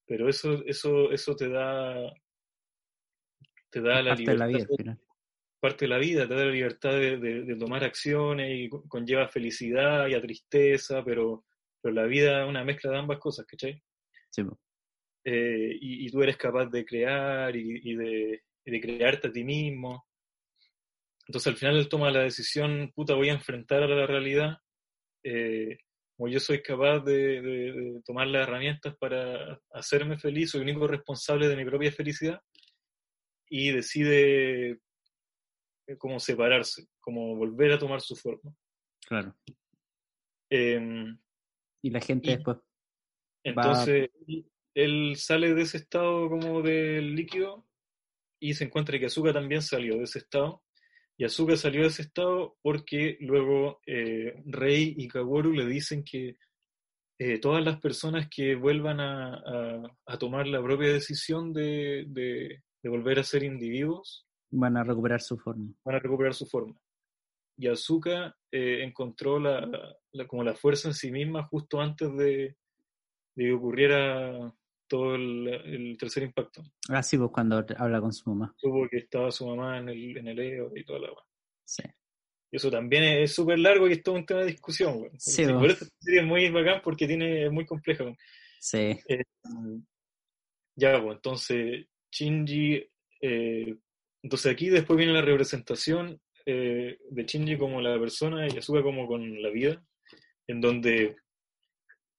pero eso, eso, eso te da, te da la libertad. De la vida, parte de la vida, te da la libertad de, tomar acciones y conlleva felicidad y a tristeza, pero, pero la vida es una mezcla de ambas cosas, ¿cachai? Sí. Eh, y, tú eres capaz de crear y, de, de, crearte a ti mismo. Entonces al final él toma la decisión, puta, voy a enfrentar a la realidad. Eh, como yo soy capaz de, tomar las herramientas para hacerme feliz, soy el único responsable de mi propia felicidad, y decide como separarse, como volver a tomar su forma. Claro. Em, y la gente después. Entonces, él sale de ese estado como del líquido y se encuentra que Azuka también salió de ese estado y Asuka salió de ese estado porque luego eh, Rey y Kaworu le dicen que eh, todas las personas que vuelvan a, tomar la propia decisión de, volver a ser individuos van a recuperar su forma. Van a recuperar su forma. Y Azuka eh, encontró la, como la fuerza en sí misma justo antes de, de que ocurriera todo el, tercer impacto. Ah, sí, pues cuando habla con su mamá. Supo que estaba su mamá en el, en el EO y toda la Sí. Y eso también es súper largo y es todo un tema de discusión, güey. Sí, por eso esta serie es muy bacán porque tiene, es muy compleja. Sí. Eh, ya, pues, entonces, Shinji. Eh, entonces aquí después viene la representación eh, de Shinji como la persona y Asuka como con la vida, en donde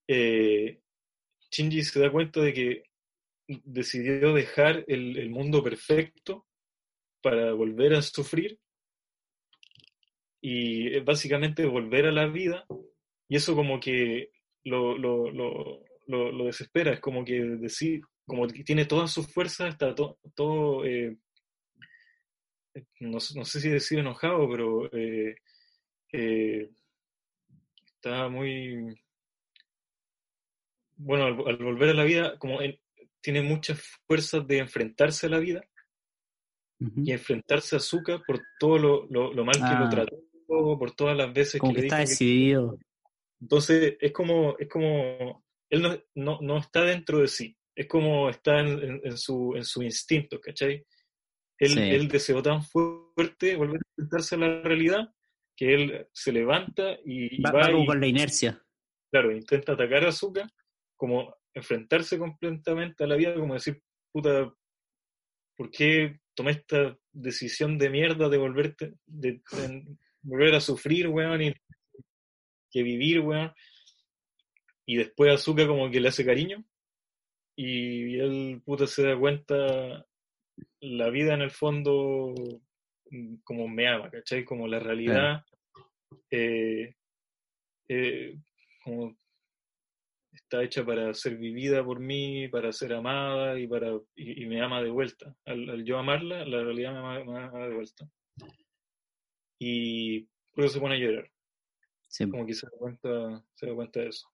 Shinji se da cuenta de que decidió dejar el, mundo perfecto para volver a sufrir y básicamente volver a la vida y eso como que lo, desespera, es como que decir, como que tiene todas sus fuerzas, está todo, eh, no, sé si decir enojado, pero eh, eh, está muy bueno, al, volver a la vida, como tiene muchas fuerzas de enfrentarse a la vida y enfrentarse a Zuka por todo lo, mal que lo ah. trató, por todas las veces que, le está decidido. Entonces, es como, es como, él no, no, está dentro de sí, es como está en, su, en su instinto, ¿cachai? Él, él deseó tan fuerte volver a enfrentarse a la realidad que él se levanta y, Va, va, va como y, con la inercia. claro, intenta atacar a Azuka, como enfrentarse completamente a la vida, como decir, puta, ¿por qué tomé esta decisión de mierda de volverte, de, de volver a sufrir, weón, y que vivir, weón? Y después Azuka como que le hace cariño, y él, puta, se da cuenta, la vida en el fondo, mm, como me ama, ¿cachai? Como la realidad, eh, eh, como está hecha para ser vivida por mí, para ser amada y para y, y me ama de vuelta. Al, al yo amarla, la realidad me ama, me ama de vuelta. Y por eso se pone a llorar, Sí, como que se da cuenta, se da cuenta de eso.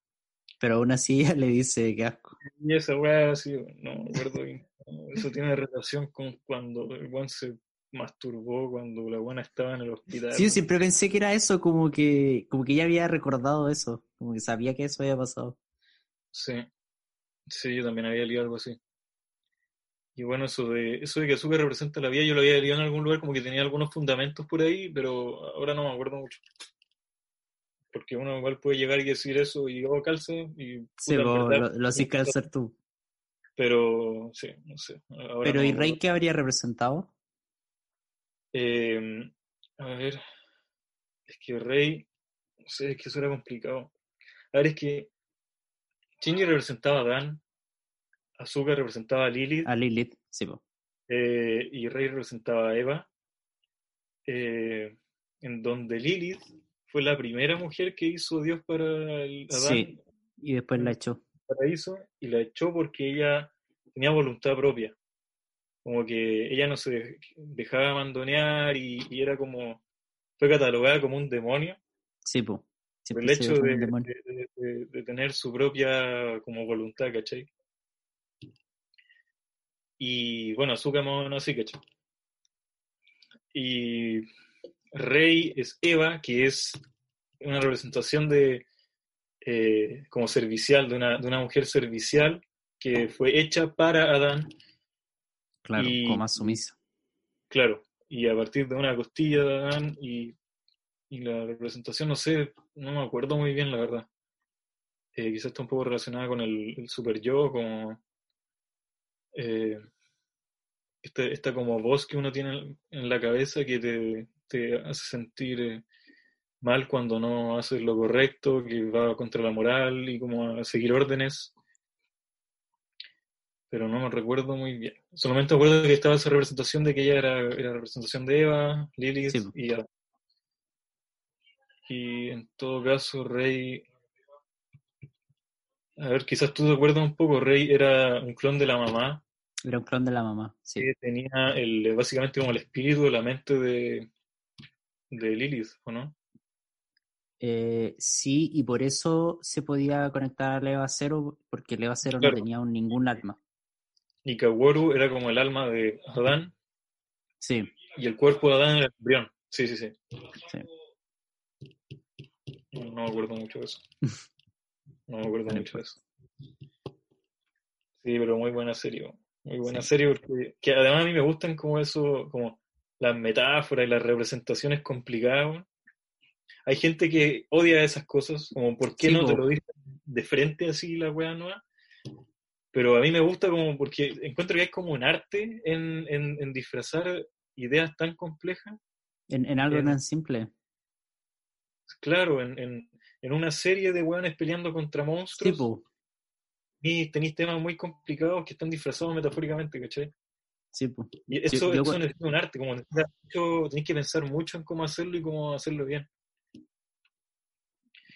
pero aún así ella *laughs* le dice que asco. Y esa weá, sí, no me acuerdo bien. Eso tiene relación con cuando el weón se masturbó, cuando la buena estaba en el hospital. Sí, yo siempre pensé que era eso, como que, como que ella había recordado eso, como que sabía que eso había pasado. Sí, sí, yo también había leído algo así. Y bueno, eso de, eso de que Azúcar representa la vida, yo lo había leído en algún lugar, como que tenía algunos fundamentos por ahí, pero ahora no me acuerdo mucho. Porque uno igual puede llegar y decir eso y oh, calce, y Sí, puta, en vos verdad, lo, lo hacís calzar tú. Pero sí, no sé. Ahora Pero no ¿y Rey qué habría representado? Eh, a ver, es que Rey, no sé, es que eso era complicado. A ver, es que Shinji representaba a Dan, Azúcar representaba a Lilith, A Lilith, sí, po. eh, y Rey representaba a Eva, eh, en donde Lilith fue la primera mujer que hizo Dios para el Adán Sí, y después la echó. Paraíso y la echó porque ella tenía voluntad propia. Como que ella no se dejaba abandonar y, y era como, fue catalogada como un demonio Sí, Siempre el hecho de, un demonio. de- de- de tener su propia como voluntad, ¿cachai? Y bueno, Azuka más o menos así, ¿cachai? Y Rey es Eva, que es una representación de eh, como servicial, de una, de una mujer servicial que fue hecha para Adán, Claro, y- como más sumisa. claro, y a partir de una costilla de Adán y, y la representación, no sé, no me acuerdo muy bien, la verdad. Eh, quizás está un poco relacionada con el, el super yo, como eh, este- esta como voz que uno tiene en- en la cabeza que te, te hace sentir eh, mal cuando no haces lo correcto, que va contra la moral y como a seguir órdenes. Pero no me recuerdo muy bien. Solamente me acuerdo que estaba esa representación de que ella era, era representación de Eva, Lilith Sí. y Adán. Y en todo caso, Rey. A ver, quizás tú te acuerdas un poco, Rey era un clon de la mamá, Era un clon de la mamá, sí. que tenía el, básicamente como el espíritu, la mente de, de Lilith, ¿o no? Eh, sí, y por eso se podía conectar al EVA 0, porque el EVA 0 Claro. no tenía un- ningún alma. Y Kaworu era como el alma de Adán, Sí, y el cuerpo de Adán era el embrión. Sí, sí, sí. sí. No, me acuerdo mucho de eso. *laughs* No me acuerdo mucho de eso. Sí, pero muy buena serie. Muy buena Sí. serie porque que además a mí me gustan como eso, como las metáforas y las representaciones complicadas. Hay gente que odia esas cosas, como por qué Sí, no te lo dicen de frente así la wea nueva. Pero a mí me gusta como porque encuentro que hay como un arte en, en, en disfrazar ideas tan complejas. En, en algo tan simple. Claro, en, en, en una serie de weones peleando contra Sí, monstruos. po. y tenéis temas muy complicados que están disfrazados metafóricamente, ¿cachai? Sí, po. Y eso, yo eso necesita un arte, como tenéis que pensar mucho en cómo hacerlo y cómo hacerlo bien.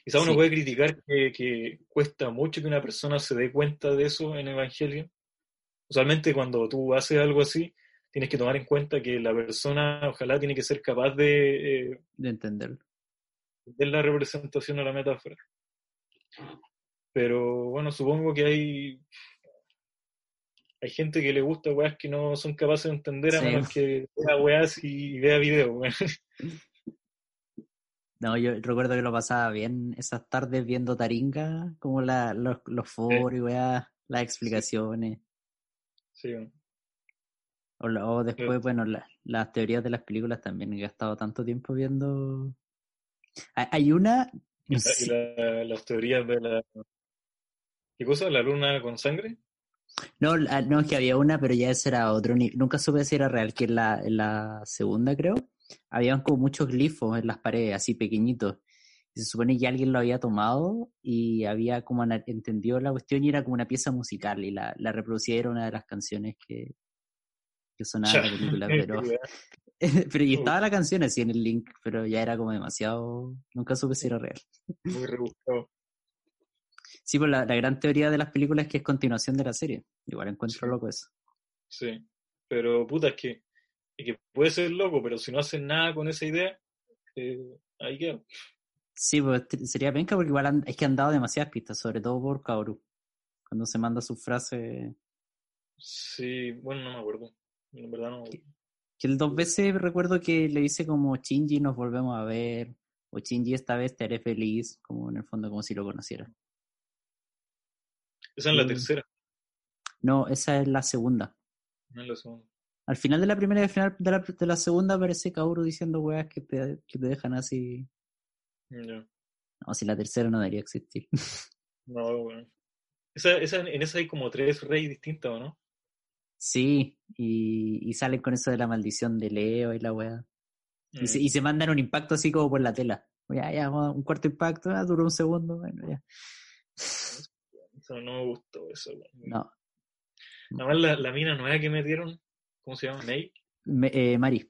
Quizás uno Sí. puede criticar que, que cuesta mucho que una persona se dé cuenta de eso en Evangelio. Usualmente cuando tú haces algo así, tienes que tomar en cuenta que la persona ojalá tiene que ser capaz de eh, de entenderlo. de la representación o la metáfora. Pero bueno, supongo que hay hay gente que le gusta weas que no son capaces de entender a Sí. menos que vea weas y vea videos. *laughs* No, yo recuerdo que lo pasaba bien esas tardes viendo Taringa, como la, los, los foros y weá, las explicaciones. Sí. O, la- o después, bueno, la- las teorías de las películas también. He gastado tanto tiempo viendo Hay una... *laughs* Y, las teorías de la... ¿Qué cosa? ¿La luna con sangre? No, no, es que había una, pero ya ese era otro. Nunca supe si era real, que en la, la segunda, creo, habían como muchos glifos en las paredes, así pequeñitos. Y se supone que alguien lo había tomado y había como entendido la cuestión y era como una pieza musical y la, la reproducía era una de las canciones que, que sonaba en la película, *laughs* pero, *laughs* pero y estaba la canción así en el link, pero ya era como demasiado, nunca supe si era real. Muy rebuscado. Sí, pues la, la, gran teoría de las películas es que es continuación de la serie. Igual encuentro loco eso. Sí, pero puta, es que, es que puede ser loco, pero si no hacen nada con esa idea, eh, ahí queda. Sí, pues sería penca porque igual es que han dado demasiadas pistas, sobre todo por Kaoru. Cuando se manda su frase. Sí, bueno, no me acuerdo. En verdad no. Que, que el dos veces recuerdo que le dice como Shinji nos volvemos a ver. O Shinji esta vez te haré feliz, como en el fondo como si lo conociera. Esa es la tercera. No, esa es la segunda. No es la segunda. Al final de la primera y al final de la, de la segunda aparece Kaoru diciendo weas que te, que te dejan así no, si la tercera no debería existir. *laughs* No, bueno. Esa, esa, en esa hay como tres reyes distintos, no? Sí, y, y salen con eso de la maldición de Leo y la weá. Y, se, y, se, mandan un impacto así como por la tela. Ya, ya, un cuarto impacto, ah, duró un segundo, bueno, ya. Eso no me gustó, eso. No. Nada más la, la, mina nueva que metieron, ¿cómo se llama? ¿May? Me, eh, Mari.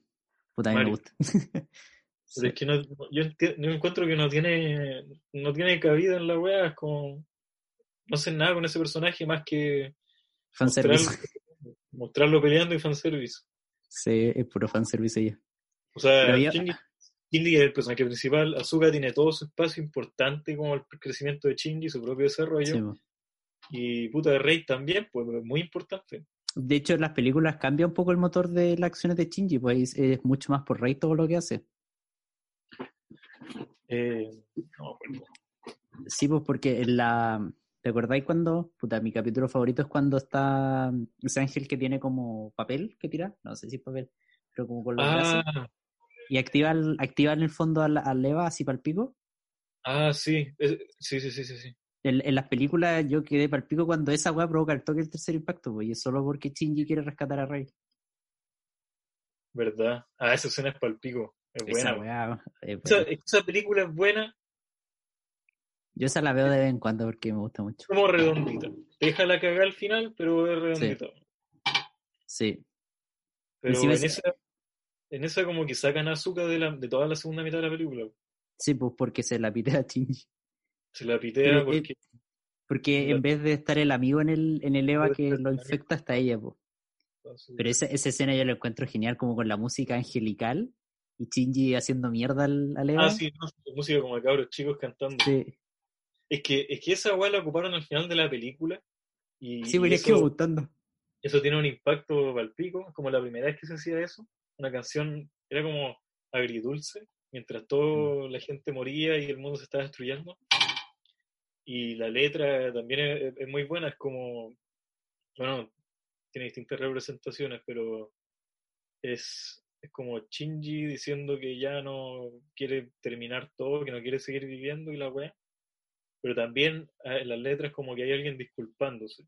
Puta, a mí me gusta. *laughs* Pero es que no, yo, encuentro que no tiene, no tiene cabida en la wea, es como, no hacen nada con ese personaje más que fanservice. Mostrarlo, mostrarlo peleando y fanservice. Sí, es puro fanservice ella. O sea, Shinji, es el personaje principal, Azuka tiene todo su espacio importante como el crecimiento de Shinji, su propio desarrollo. y puta de Rey también, pues muy importante. De hecho, en las películas cambia un poco el motor de las acciones de Shinji, pues es mucho más por Rey todo lo que hace. Eh, sí, pues porque en la. ¿Te acordáis cuando? Puta, mi capítulo favorito es cuando está ese ángel que tiene como papel que tira. No sé si es papel, pero como con los ah. Y activa, el, activa en el fondo al, al leva así para el pico. Ah, sí. sí, sí, sí, sí. En, en, las películas yo quedé para el pico cuando esa weá provoca el toque del tercer impacto, pues, y es solo porque Shinji quiere rescatar a Rey. ¿Verdad? Ah, esa escena es para el pico. Es buena. Esa, película es buena. Yo esa la veo de vez en cuando porque me gusta mucho. Como redondita. Deja la cagada al final, pero es redondita. Sí. Pero en, esa, en esa como que sacan azúcar de, la, de toda la segunda mitad de la película. Sí, pues porque se la pitea a Shinji. Se la pitea eh, porque... porque en vez de estar el amigo en el, en el Eva que lo infecta, está ella, pues. Pero esa, esa escena yo la encuentro genial, como con la música angelical y Shinji haciendo mierda al, al Eva. Ah, sí, no, música como de cabros chicos cantando. Sí. Es que, es que esa weá la ocuparon al final de la película. Y, sí, me eso, gustando. Eso tiene un impacto palpico, como la primera vez que se hacía eso. Una canción era como agridulce, mientras toda mm. la gente moría y el mundo se estaba destruyendo. Y la letra también es, es muy buena, es como, bueno, tiene distintas representaciones, pero es, es como Shinji diciendo que ya no quiere terminar todo, que no quiere seguir viviendo y la weá. Pero también ah, en las letras como que hay alguien disculpándose.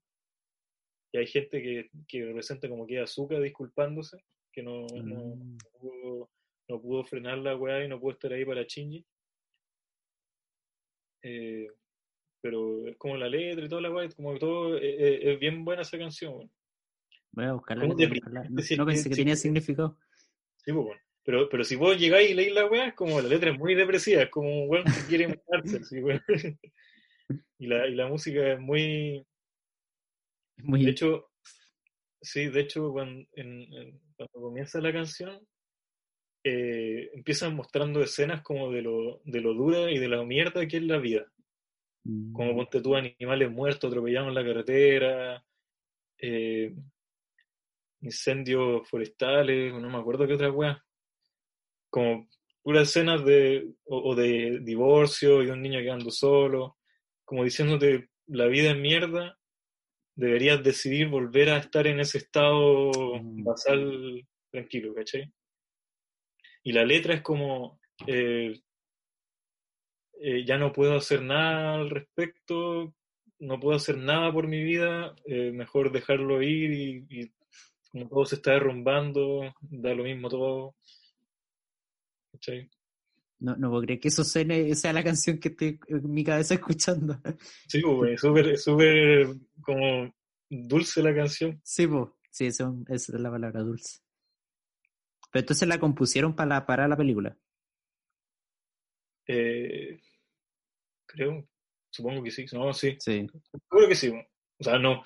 Y hay gente que, que representa como que Azúcar disculpándose, que no, no, mm. pudo, no, pudo, frenar la weá y no pudo estar ahí para Shinji. Eh, pero es como la letra y toda la weá, como todo, eh, eh, es bien buena esa canción. Voy a buscarla. No, no, pensé que tenía significado. Sí, pues, bueno. Pero, pero si vos llegáis y leís la weá, es como la letra es muy depresiva, es como un weón que quiere matarse, ¿sí, *laughs* y, la, y la música es muy... muy... De hecho, sí, de hecho, cuando, en, cuando comienza la canción, eh, empiezan mostrando escenas como de lo, de lo dura y de la mierda que es la vida. Como mm. ponte tú animales muertos atropellados en la carretera, eh, incendios forestales, no me acuerdo qué otra weá. Como puras escenas de, o, de divorcio y de un niño quedando solo, como diciéndote la vida es mierda, deberías decidir volver a estar en ese estado mm. basal tranquilo, ¿cachai? Y la letra es como, eh, eh, ya no puedo hacer nada al respecto, no puedo hacer nada por mi vida, eh, mejor dejarlo ir y, y, como todo se está derrumbando, da lo mismo todo. ¿Cachai? No, no puedo creer que eso suene, sea la canción que estoy en mi cabeza escuchando. *laughs* Sí, pues, es súper, súper como dulce la canción. Sí, pues, sí, eso, esa es la palabra dulce. Pero entonces la compusieron para la, para la película. Eh, creo, supongo que sí. No, sí. Sí. Seguro que sí. O sea, no.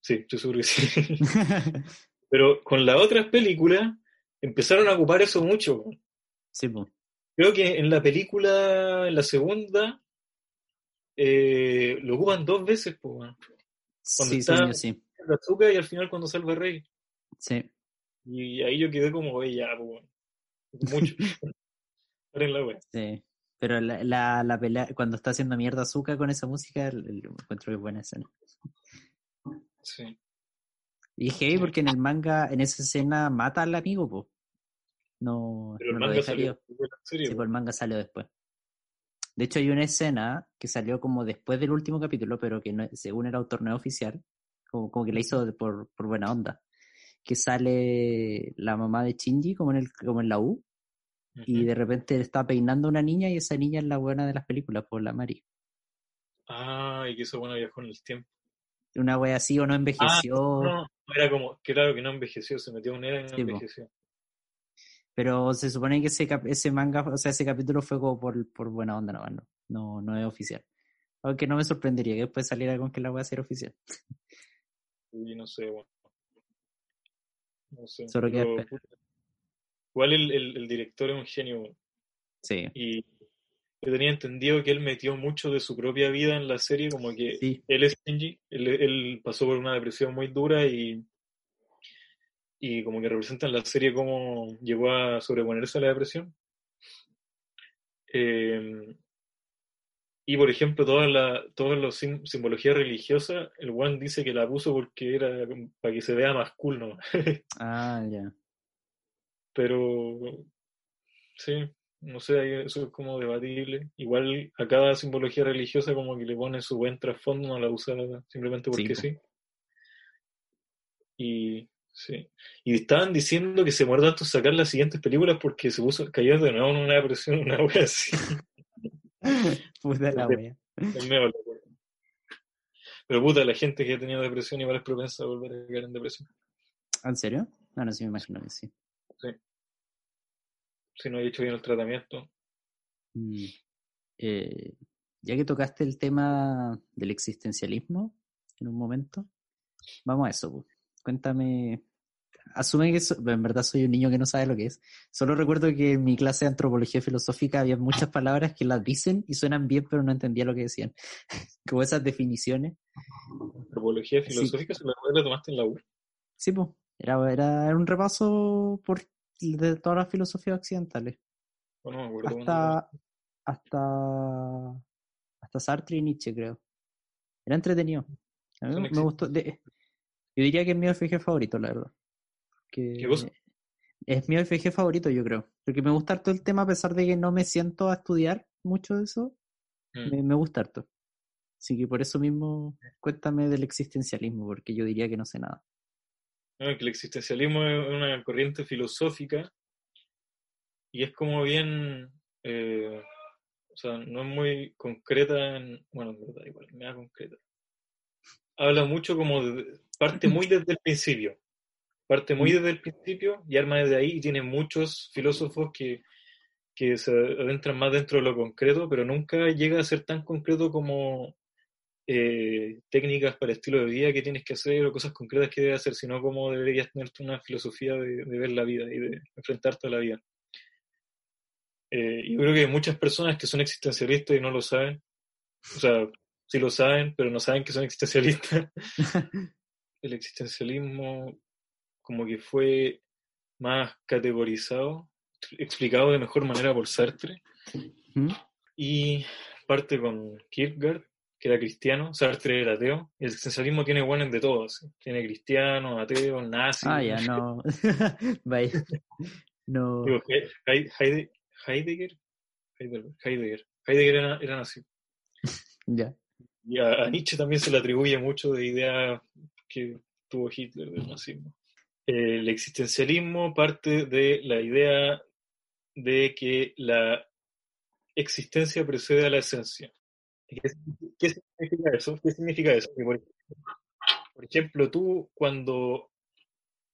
Sí, estoy seguro que sí. *laughs* Pero con las otras películas empezaron a ocupar eso mucho. Sí, pues. Creo que en la película, en la segunda, eh, lo ocupan dos veces, pues. Cuando Sí, está sí, sí. el azúcar y al final cuando salva el rey. Sí. Y ahí yo quedé como, ya, pues, mucho. *laughs* Paren la. Sí. Pero la, la, la pelea, cuando está haciendo mierda Azúcar con esa música, el, el- encuentro que es buena escena. Sí. Y es heavy porque en el manga, en esa escena, mata al amigo, pues. No, Pero el no lo deja salió Sí, po. pues el manga salió después. De hecho, hay una escena que salió como después del último capítulo, pero que no, según era un torneo oficial, como, como que la hizo por, por buena onda. Que sale la mamá de Shinji como en, el, como en la U, y de repente está peinando a una niña, y esa niña es la buena de las películas, por la Mari. Ah, y que eso bueno viajó en el tiempo. Una wea así o no envejeció, Ah, No, no, era como, claro que no envejeció, se metió en era y no Sí, po. envejeció. pero se supone que ese, cap- ese manga, o sea, ese capítulo fue como por, por buena onda, no, no, no, no es oficial. Aunque no me sorprendería que después saliera con que la wea sea oficial. Y no sé, bueno. No sé. Solo puta, Igual el, el, el director es un genio. Sí, y yo tenía entendido que él metió mucho de su propia vida en la serie, como que sí, él es Shinji, él, él pasó por una depresión muy dura y, y como que representa en la serie cómo llegó a sobreponerse a la depresión. Eh, y por ejemplo, toda la, toda la sim- simbología religiosa, el One dice que la puso porque era para que se vea más cool, ¿no? *laughs* ah, ya. Pero sí, no sé, eso es como debatible. Igual a cada simbología religiosa como que le pone su buen trasfondo, no la usa simplemente Sí, porque po. sí. Y sí. Y estaban diciendo que se muerde tanto sacar las siguientes películas porque se puso, cayó de nuevo en una depresión, una wea así. *laughs* Puta la wea. Pero puta, la gente que ha tenido depresión igual es propensa a volver a caer en depresión. ¿En serio? No, no, sí me imagino que sí. Si no he hecho bien el tratamiento. Mm. Eh, ya que tocaste el tema del existencialismo en un momento, vamos a eso. Cuéntame, asume que so- en verdad soy un niño que no sabe lo que es. Solo recuerdo que en mi clase de antropología filosófica había muchas palabras que las dicen y suenan bien, pero no entendía lo que decían. *laughs* Como esas definiciones. Antropología Sí. filosófica, se la, la tomaste en la U. Sí, pues, era, era un repaso por de todas las filosofías occidentales. Me acuerdo hasta hasta hasta Sartre y Nietzsche creo. Era entretenido. A mí me gustó de- yo diría que es mi OFG favorito la verdad. Que ¿Qué cosa? es mi OFG favorito yo creo. Porque me gusta harto el tema a pesar de que no me siento a estudiar mucho de eso Mm. me, me gusta harto. Así que por eso mismo cuéntame del existencialismo porque yo diría que no sé nada No, que el existencialismo es una corriente filosófica y es como bien, eh, o sea, no es muy concreta, en, bueno, en verdad, igual, me da concreta. Habla mucho como, de- parte muy *laughs* desde el principio, parte muy desde el principio y arma desde ahí y tiene muchos filósofos que, que se adentran más dentro de lo concreto, pero nunca llega a ser tan concreto como eh, técnicas para estilo de vida que tienes que hacer o cosas concretas que debes hacer, sino como deberías tener una filosofía de, de ver la vida y de enfrentarte a la vida. Eh, yo creo que hay muchas personas que son existencialistas y no lo saben. O sea, sí lo saben, pero no saben que son existencialistas. *laughs* El existencialismo como que fue más categorizado, explicado de mejor manera por Sartre. ¿Mm? Y parte con Kierkegaard, que era cristiano, Sartre era ateo, y el existencialismo tiene buenos de todos, tiene cristianos, ateos, nazis, ah ya no *laughs* vaya no Digo, He- He- Heide- Heidegger, Heidegger, Heidegger, Heidegger era, era nazi. *laughs* Ya. Y a, a Nietzsche también se le atribuye mucho de idea que tuvo Hitler del nazismo. El existencialismo parte de la idea de que la existencia precede a la esencia. ¿Qué, qué significa eso? ¿Qué significa eso? Que por, por ejemplo, tú cuando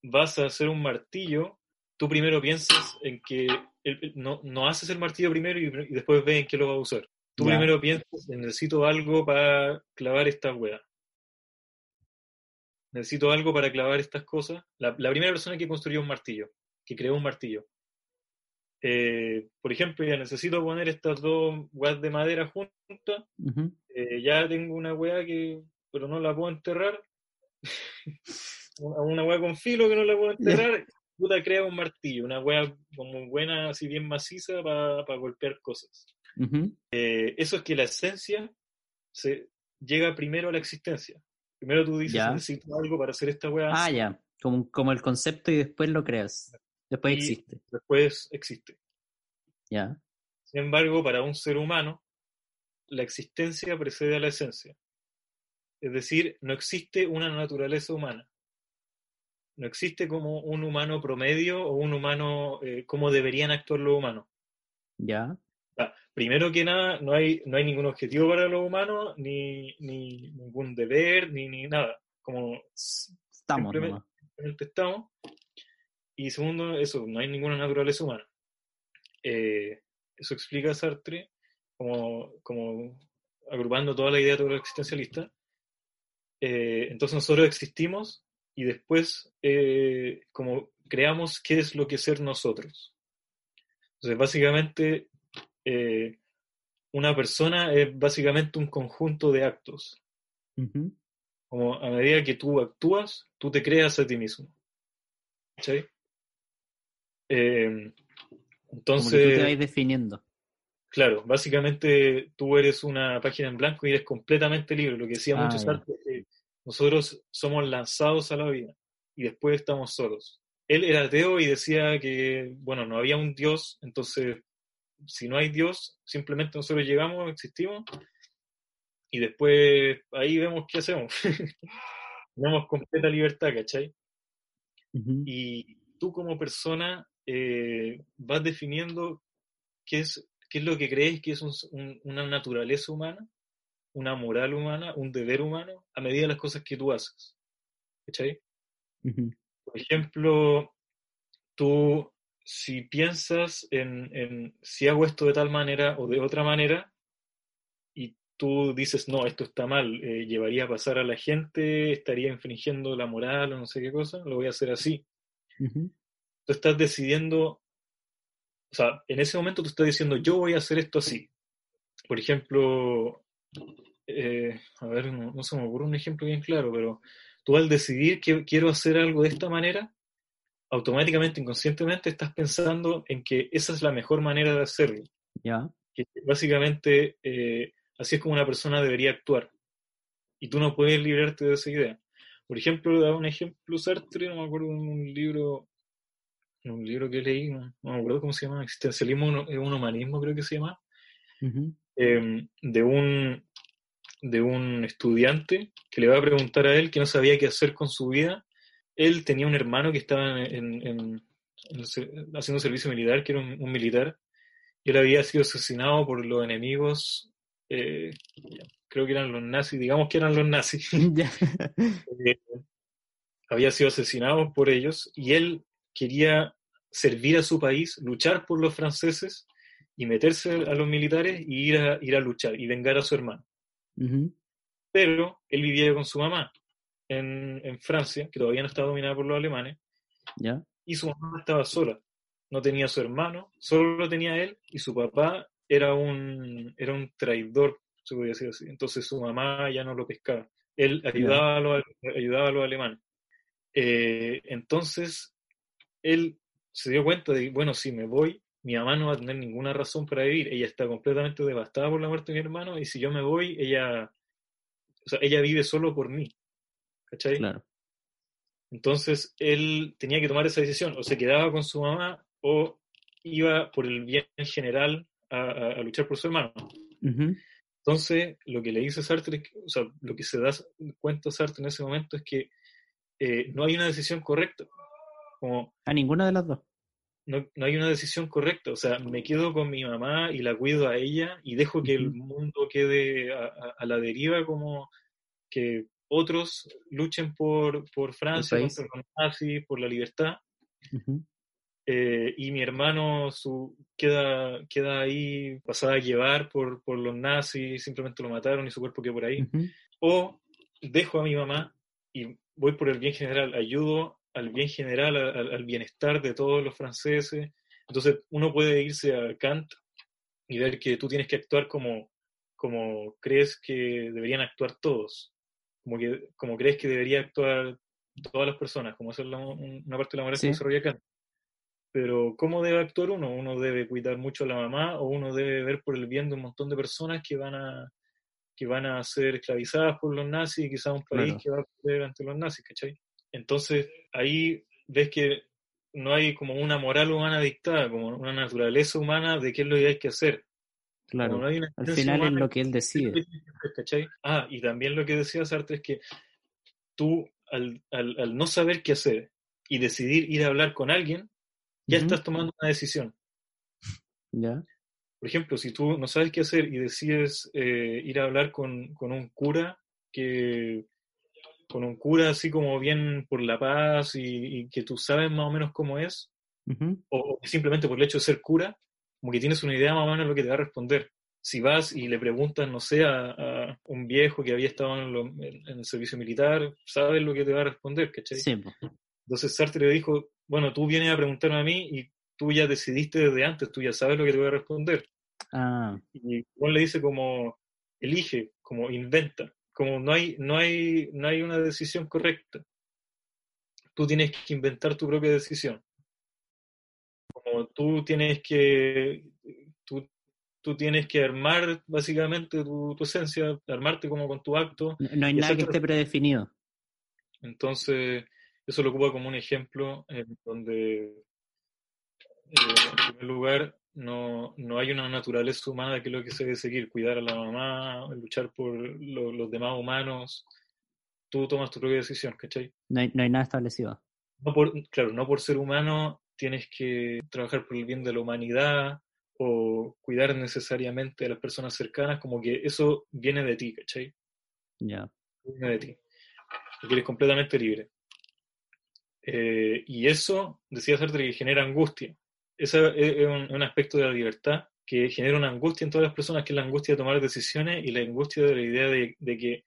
vas a hacer un martillo, tú primero piensas en que el- no, no haces el martillo primero y, y después ves en qué lo vas a usar. Tú primero piensas, necesito algo para clavar esta weá. Necesito algo para clavar estas cosas. La, la primera persona que construyó un martillo, que creó un martillo. Eh, por ejemplo, ya necesito poner estas dos weas de madera juntas. Eh, ya tengo una weá que, pero no la puedo enterrar. *laughs* una, weá con filo que no la puedo enterrar. Puta, crea un martillo, una weá como buena, así bien maciza para golpear cosas. Eh, eso es que la esencia se llega primero a la existencia. Primero tú dices, Ya. necesito algo para hacer esta weá, Ah, ya. Como, como el concepto y después lo creas. Después Y- existe. después existe. Ya. Sin embargo, para un ser humano, la existencia precede a la esencia. Es decir, no existe una naturaleza humana. No existe como un humano promedio o un humano eh, como deberían actuar los humanos. Ya. Ah, Primero que nada, no hay, no hay ningún objetivo para los humanos, ni, ni ningún deber, ni, ni nada. Como Estamos Simplemente- simplemente estamos. Y segundo, eso, no hay ninguna naturaleza humana. Eh, eso explica Sartre, como, como agrupando toda la idea de lo existencialista. Eh, entonces nosotros existimos y después eh, como creamos qué es lo que ser nosotros. Entonces básicamente eh, una persona es básicamente un conjunto de actos. Como a medida que tú actúas, tú te creas a ti mismo. ¿Cachai? Eh, Como que tú entonces, te definiendo. claro, básicamente tú eres una página en blanco y eres completamente libre. Lo que decía Ah, mucho ya. Sartre es que nosotros somos lanzados a la vida y después estamos solos. Él era ateo y decía que, bueno, no había un Dios, entonces, si no hay Dios, simplemente nosotros llegamos, existimos y después ahí vemos qué hacemos. *laughs* Tenemos completa libertad, ¿cachai? Ujú. y tú como persona eh, vas definiendo qué es, qué es lo que crees que es un- un- una naturaleza humana, una moral humana, un deber humano, a medida de las cosas que tú haces. ¿Cachai? Ujú. Por ejemplo, tú si piensas en, en si hago esto de tal manera o de otra manera, y tú dices, no, esto está mal, eh, llevaría a pasar a la gente, estaría infringiendo la moral o no sé qué cosa, lo voy a hacer así. Ujú. Tú estás decidiendo, o sea, en ese momento tú estás diciendo, yo voy a hacer esto así. Por ejemplo, eh, a ver, no, no se me ocurre un ejemplo bien claro, pero tú al decidir que quiero hacer algo de esta manera, automáticamente, inconscientemente, estás pensando en que esa es la mejor manera de hacerlo. Ya. Que básicamente eh, así es como una persona debería actuar. Y tú no puedes librarte de esa idea. Por ejemplo, da un ejemplo Sartre, no me acuerdo en un libro, un libro que leí, no, no me acuerdo cómo se llama, Existencialismo, un, un humanismo creo que se llama, eh, de un de un estudiante que le va a preguntar a él que no sabía qué hacer con su vida. Él tenía un hermano que estaba en, haciendo servicio militar, que era un, un militar, y él había sido asesinado por los enemigos, eh, creo que eran los nazis, digamos que eran los nazis. *laughs* *laughs* Eh, había sido asesinado por ellos y él quería servir a su país, luchar por los franceses y meterse a los militares y ir a, ir a luchar y vengar a su hermano. Ujú. Pero él vivía con su mamá en, en Francia, que todavía no estaba dominada por los alemanes, Ya. y su mamá estaba sola. No tenía a su hermano, solo lo tenía él y su papá era un, era un traidor, se podría decir así. Entonces su mamá ya no lo pescaba. Él ayudaba, a, los, ayudaba a los alemanes. Eh, entonces él se dio cuenta de que, bueno, si me voy, mi mamá no va a tener ninguna razón para vivir. Ella está completamente devastada por la muerte de mi hermano y si yo me voy, ella, o sea, ella vive solo por mí. ¿Cachai? Claro. Entonces él tenía que tomar esa decisión, o se quedaba con su mamá o iba por el bien general a, a- a luchar por su hermano. Entonces, lo que le dice Sartre, o sea, lo que se da cuenta Sartre en ese momento es que eh, no hay una decisión correcta. Como, a ninguna de las dos. No, no, hay una decisión correcta. O sea, me quedo con mi mamá y la cuido a ella y dejo que el mundo quede a, la deriva como que otros luchen por, por Francia, contra los nazis, por la libertad. Eh, y mi hermano su, queda, queda ahí pasada a llevar por, por los nazis, simplemente lo mataron y su cuerpo quedó por ahí. O dejo a mi mamá y voy por el bien general, ayudo al bien general, al, bienestar de todos los franceses. Entonces uno puede irse a Kant y ver que tú tienes que actuar como, como crees que deberían actuar todos, como, que, como crees que debería actuar todas las personas, como es una parte de la moral que desarrolla Kant. Pero ¿cómo debe actuar uno? Uno debe cuidar mucho a la mamá o uno debe ver por el bien de un montón de personas que van a, que van a ser esclavizadas por los nazis y quizás un país que va a perder ante los nazis, ¿cachai? Entonces ahí ves que no hay como una moral humana dictada, como una naturaleza humana de qué es lo que hay que hacer. Claro, al final es lo que él decide. ¿cachai? Ah, y también lo que decía Sartre es que tú, al, al, al no saber qué hacer y decidir ir a hablar con alguien, ya estás tomando una decisión. ¿Ya? Por ejemplo, si tú no sabes qué hacer y decides eh, ir a hablar con, con, un cura que con un cura así como bien por la paz y, que tú sabes más o menos cómo es, o, simplemente por el hecho de ser cura, como que tienes una idea más o menos de lo que te va a responder. Si vas y le preguntas, no sé, a, un viejo que había estado en, el servicio militar, sabes lo que te va a responder, ¿cachai? Sí. Entonces Sartre le dijo, bueno, tú vienes a preguntarme a mí y tú ya decidiste desde antes, tú ya sabes lo que te voy a responder. Ah. Y Juan le dice como, elige, como inventa, como no hay, no hay, no hay una decisión correcta. Tú tienes que inventar tu propia decisión. Como tú tienes que, tú, tú tienes que armar básicamente tu, tu, esencia, armarte como con tu acto. No, hay nada que esté predefinido. Entonces, eso lo ocupa como un ejemplo en donde, eh, en primer lugar, no, no, hay una naturaleza humana que es lo que se debe seguir, cuidar a la mamá, luchar por los demás humanos. Tú tomas tu propia decisión, ¿cachai? No hay, no hay nada establecido. No por, claro, no por ser humano tienes que trabajar por el bien de la humanidad o cuidar necesariamente a las personas cercanas, como que eso viene de ti, ¿cachai? Ya. Viene de ti. Porque eres completamente libre. Eh, y eso, decía Sartre, que genera angustia. Ese es un, aspecto de la libertad que genera una angustia en todas las personas, que es la angustia de tomar decisiones y la angustia de la idea de, que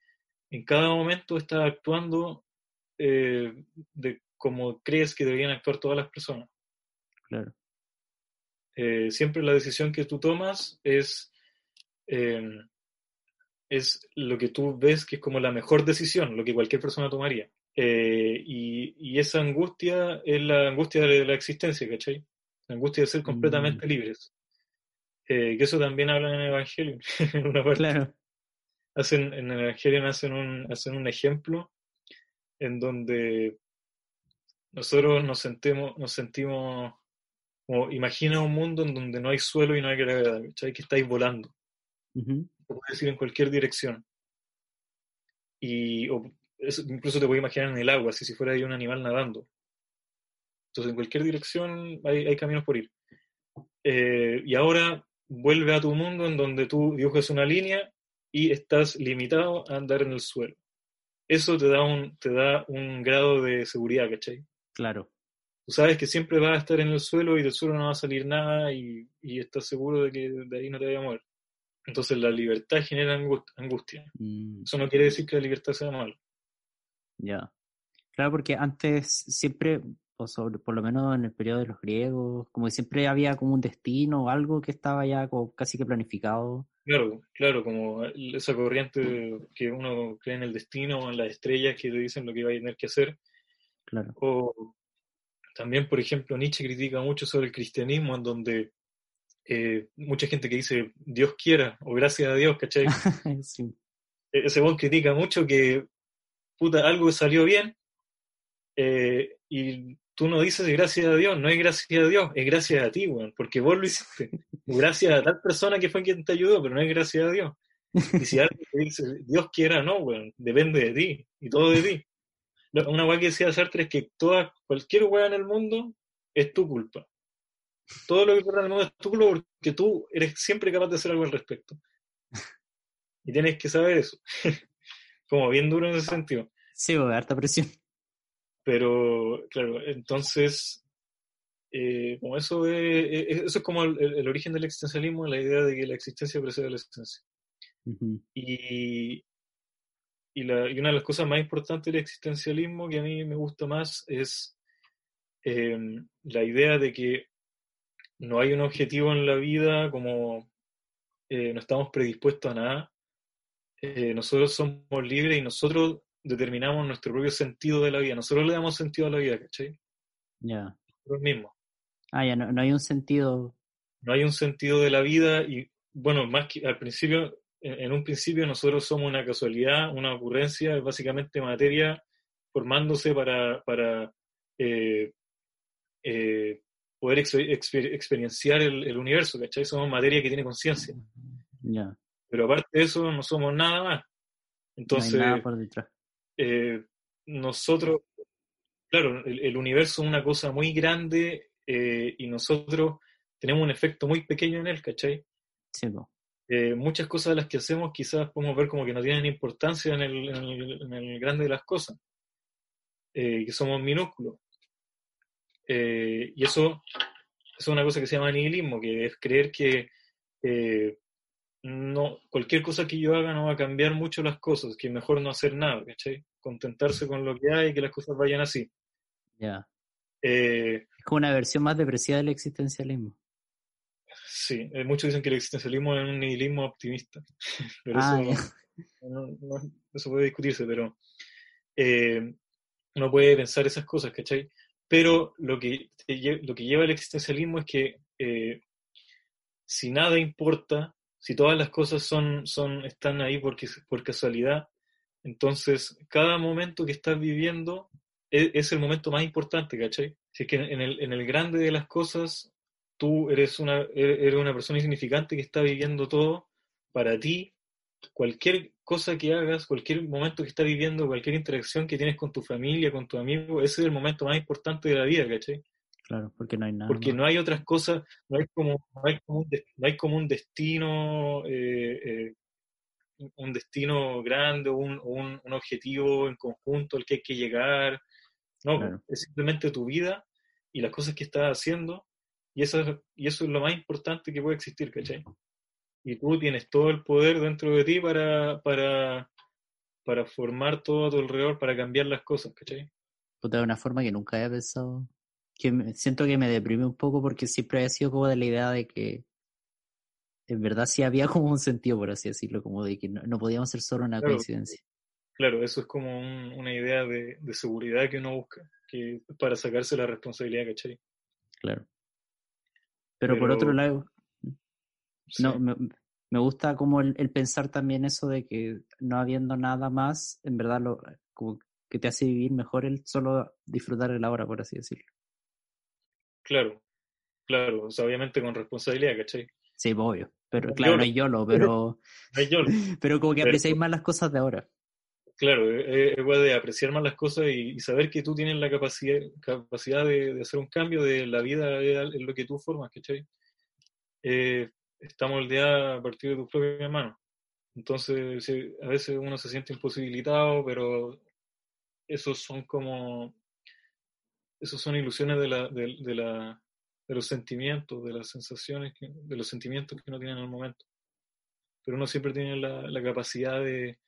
en cada momento estás actuando eh, de como crees que deberían actuar todas las personas. Claro. Eh, siempre la decisión que tú tomas es, es lo que tú ves que es como la mejor decisión, lo que cualquier persona tomaría. Eh, y, esa angustia es la angustia de la existencia, ¿cachai? La angustia de ser completamente mm. libres. Eh, que eso también hablan en el Evangelio, *laughs* en una parte. Claro. Hacen, en el Evangelio hacen un, hacen un ejemplo en donde nosotros nos sentimos, nos sentimos como, imagina un mundo en donde no hay suelo y no hay gravedad, ¿cachai? Que estáis volando. Uh decir en cualquier dirección. Y, incluso te voy a imaginar en el agua, así si fuera ahí un animal nadando. Entonces, en cualquier dirección hay, caminos por ir. Eh, y ahora vuelve a tu mundo en donde tú dibujas una línea y estás limitado a andar en el suelo. Eso te da un, te da un grado de seguridad, ¿cachai? Claro. Tú sabes que siempre vas a estar en el suelo y del suelo no va a salir nada y, estás seguro de que de ahí no te vaya a mover. Entonces la libertad genera angustia. Mm. Eso no quiere decir que la libertad sea mala. Ya. Claro, porque antes siempre, o sobre, por lo menos en el periodo de los griegos, como que siempre había como un destino o algo que estaba ya como casi que planificado. Claro, claro, como esa corriente que uno cree en el destino o en las estrellas que te dicen lo que va a tener que hacer. Claro. O también, por ejemplo, Nietzsche critica mucho sobre el cristianismo, en donde eh, mucha gente que dice Dios quiera o gracias a Dios, ¿cachai? *laughs* sí. E-, ese critica mucho que puta, algo salió bien, eh, y tú no dices gracias a Dios, no es gracias a Dios, es gracias a ti, weón, porque vos lo hiciste. *laughs* gracias a tal persona que fue quien te ayudó, pero no es gracias a Dios. Y si alguien te dice, Dios quiera, no, bueno, depende de ti, y todo de ti. Una weá que decía Sartre es que toda, cualquier weá en el mundo es tu culpa. Todo lo que ocurre en el mundo es tu culpa porque tú eres siempre capaz de hacer algo al respecto. Y tienes que saber eso. *laughs* Como bien duro en ese sentido. Sí, a harta presión. Pero, claro, entonces, eh, como eso es, eso es como el, origen del existencialismo, la idea de que la existencia precede a la existencia. y, y, la, y, una de las cosas más importantes del existencialismo que a mí me gusta más es em, la idea de que no hay un objetivo en la vida como eh, no estamos predispuestos a nada. Eh, nosotros somos libres y nosotros determinamos nuestro propio sentido de la vida. Nosotros le damos sentido a la vida, ¿cachai? Ya. Nosotros mismos. Ah, ya, no, hay un sentido. No hay un sentido de la vida y, bueno, más que al principio, en, un principio nosotros somos una casualidad, una ocurrencia, es básicamente materia formándose para, para eh, eh, poder experienciar el, universo, ¿cachai? Somos materia que tiene conciencia. Ya. Pero aparte de eso, no somos nada más. Entonces, no hay nada por detrás. Eh, nosotros, claro, el, universo es una cosa muy grande eh, y nosotros tenemos un efecto muy pequeño en él, ¿cachai? Sí, eh, muchas cosas de las que hacemos quizás podemos ver como que no tienen importancia en el, en el, grande de las cosas, que somos minúsculos. y eso, es una cosa que se llama nihilismo, que es creer que no, cualquier cosa que yo haga no va a cambiar mucho las cosas, que mejor no hacer nada, ¿cachai? Contentarse con lo que hay y que las cosas vayan así. Ya. Eh, es como una versión más depresiva del existencialismo. Sí, eh, muchos dicen que el existencialismo es un nihilismo optimista, *laughs* pero ah, eso, no, eso puede discutirse, pero eh, uno puede pensar esas cosas, ¿cachai? Pero lo que, lo que lleva el existencialismo es que si nada importa, si todas las cosas son, son, están ahí porque, por casualidad, entonces, cada momento que estás viviendo e, es, el momento más importante, ¿cachai? Si es que en el, en el grande de las cosas, tú eres una, e, eres una persona insignificante que está viviendo todo para ti, cualquier cosa que hagas, cualquier momento que estás viviendo, cualquier interacción que tienes con tu familia, con tu amigo, ese es el momento más importante de la vida, ¿cachai? Claro, porque no hay nada. Porque no hay otras cosas, no hay como, no hay como, un, no hay como un destino eh, eh, un destino grande, un, un, un, objetivo en conjunto al que hay que llegar. No, es simplemente tu vida y las cosas que estás haciendo, y eso, y eso es lo más importante que puede existir, ¿cachai? Y tú tienes todo el poder dentro de ti para, para, para formar todo a tu alrededor, para cambiar las cosas, ¿cachai? de una forma que nunca había pensado, que siento que me deprime un poco porque siempre había sido como de la idea de que en verdad sí había como un sentido, por así decirlo, como de que no, podíamos ser solo una coincidencia. Claro, eso es como una idea de, seguridad que uno busca, que para sacarse la responsabilidad, ¿cachai? Claro. Pero, por otro lado, no, me, gusta como el, pensar también eso de que no habiendo nada más, en verdad lo, como que te hace vivir mejor el solo disfrutar de la hora, por así decirlo. Claro, claro, o sea, obviamente con responsabilidad, ¿cachai? Sí, obvio. Pero claro, no hay YOLO, *laughs* pero. *laughs* Pero como que apreciáis más las cosas de ahora. Claro, es igual de apreciar más las cosas y, saber que tú tienes la capacidad, capacidad de, hacer un cambio de la vida en lo que tú formas, ¿cachai? Eh, está moldeada a partir de tus propias manos. Entonces, a veces uno se siente imposibilitado, pero esos son como. Esos son ilusiones de la, de la, de los sentimientos, de las sensaciones, de los sentimientos que uno tiene en el momento. Pero uno siempre tiene la, capacidad de,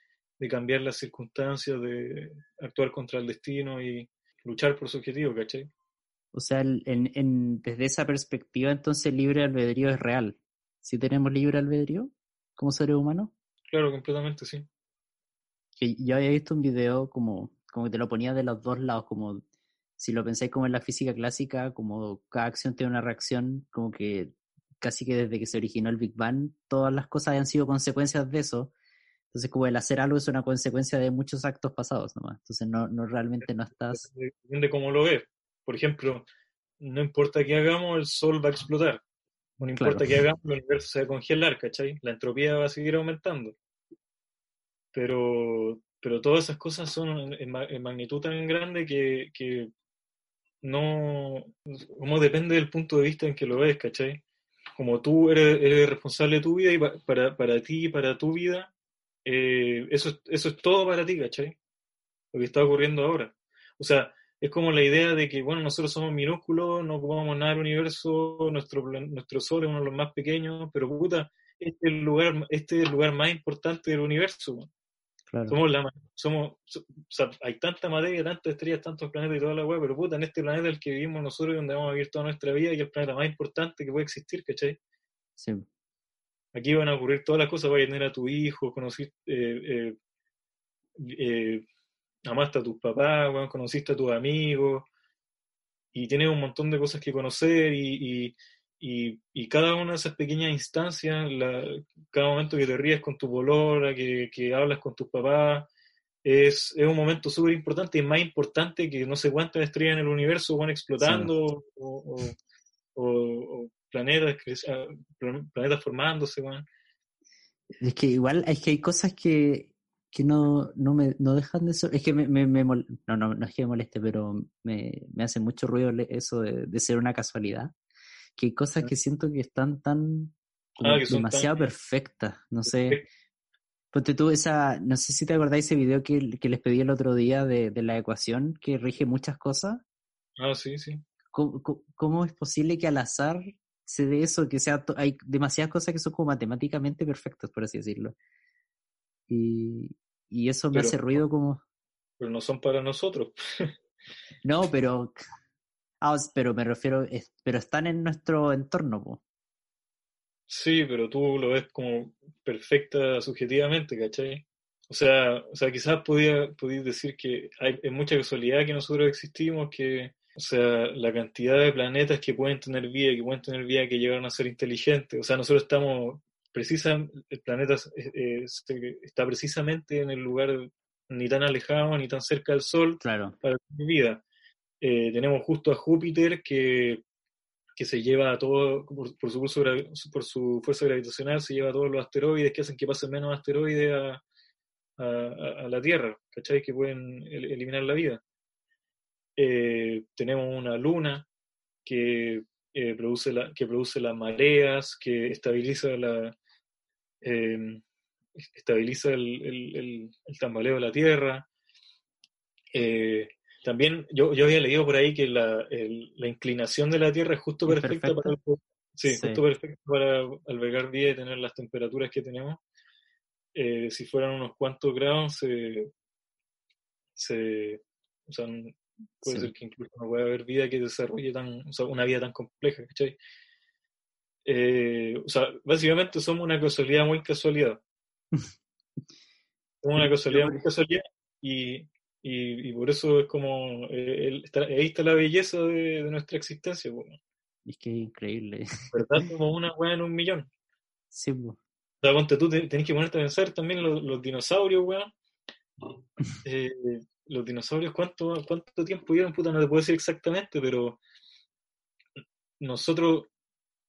cambiar las circunstancias, de actuar contra el destino y luchar por su objetivo, ¿cachai? O sea, en, desde esa perspectiva, entonces libre albedrío es real. ¿Sí tenemos libre albedrío como seres humanos? Claro, completamente, sí. Que yo había visto un video como, como que te lo ponía de los dos lados, como si lo pensáis como en la física clásica, como cada acción tiene una reacción, como que casi que desde que se originó el Big Bang, todas las cosas han sido consecuencias de eso. Entonces, como el hacer algo es una consecuencia de muchos actos pasados nomás. Entonces, no, no realmente no estás... Depende cómo lo ves. Por ejemplo, no importa qué hagamos, el sol va a explotar. No importa que hagamos, el universo se va a congelar, ¿cachai? La entropía va a seguir aumentando. Pero, pero todas esas cosas son en, magnitud tan grande que, que no, como depende del punto de vista en que lo ves, ¿cachai? Como tú eres, responsable de tu vida y para, para ti y para tu vida, eh, eso, eso es todo para ti, ¿cachai? Lo que está ocurriendo ahora. O sea, es como la idea de que, bueno, nosotros somos minúsculos, no ocupamos nada del universo, nuestro, nuestro Sol es uno de los más pequeños, pero puta, este es el lugar, este es el lugar más importante del universo. Somos la, somos, o sea, hay tanta materia, tantas estrellas, tantos planetas y toda la weá, pero puta, en este planeta el que vivimos nosotros y donde vamos a vivir toda nuestra vida y el planeta más importante que puede existir, ¿cachai? Sí. Aquí van a ocurrir todas las cosas, vas a tener a tu hijo, conocer, eh, eh, eh amaste a tus papás, conociste a tus amigos y tienes un montón de cosas que conocer y, cada una de esas pequeñas instancias, cada momento que te ríes con tu bolora, que, hablas con tus papás, es, un momento súper importante y más importante que no sé cuántas estrellas en el universo van explotando o, planetas, ah, planetas formándose. Es que igual es que hay cosas que, que no, no me no dejan de ser. Es que me, me, no, no, no es que me moleste, pero me, me hace mucho ruido eso de, de, ser una casualidad. Que hay cosas que siento que están tan ah, demasiado perfectas. No sé. Ponte tú esa, no sé si te acordáis ese video que, que les pedí el otro día de, de, la ecuación que rige muchas cosas. Ah, sí, sí. ¿Cómo, cómo es posible que al azar se dé eso? Que sea, hay demasiadas cosas que son como matemáticamente perfectas, por así decirlo. Y, y eso me hace ruido como... Pero no son para nosotros. *laughs* no, pero... Ah, pero me refiero, pero están en nuestro entorno, Sí, pero tú lo ves como perfecta subjetivamente, ¿cachai? O sea, o sea quizás podía, decir que hay, mucha casualidad que nosotros existimos, que, o sea, la cantidad de planetas que pueden tener vida, que pueden tener vida, que llegaron a ser inteligentes. O sea, nosotros estamos precisa, el planeta eh, está precisamente en el lugar ni tan alejado ni tan cerca del Sol claro. para mi vida. Eh, tenemos justo a Júpiter que, que se lleva a todo, por, su curso, por su fuerza gravitacional, se lleva a todos los asteroides que hacen que pasen menos asteroides a, a, la Tierra, ¿cachai? Que pueden eliminar la vida. Eh, tenemos una luna que, produce la, que produce las mareas, que estabiliza la, Em, estabiliza el, tambaleo de la Tierra. Eh, también yo, yo había leído por ahí que la, inclinación de la Tierra es justo perfecta, para, Justo para albergar vida y tener las temperaturas que tenemos. Eh, si fueran unos cuantos grados, se, puede ser que incluso no pueda haber vida que desarrolle tan, una vida tan compleja, ¿cachai? Eh, o sea, básicamente somos una casualidad muy casualidad. *laughs* somos una casualidad muy casualidad y, y, por eso es como, eh, ahí está la belleza de, nuestra existencia. Es que increíble. ¿Verdad? Como una weá en un millón. Sí, O sea, ponte tú, tenés que ponerte a pensar también los, dinosaurios, weón. Eh, los dinosaurios, ¿cuánto, ¿cuánto tiempo llevan? Puta, no te puedo decir exactamente, pero nosotros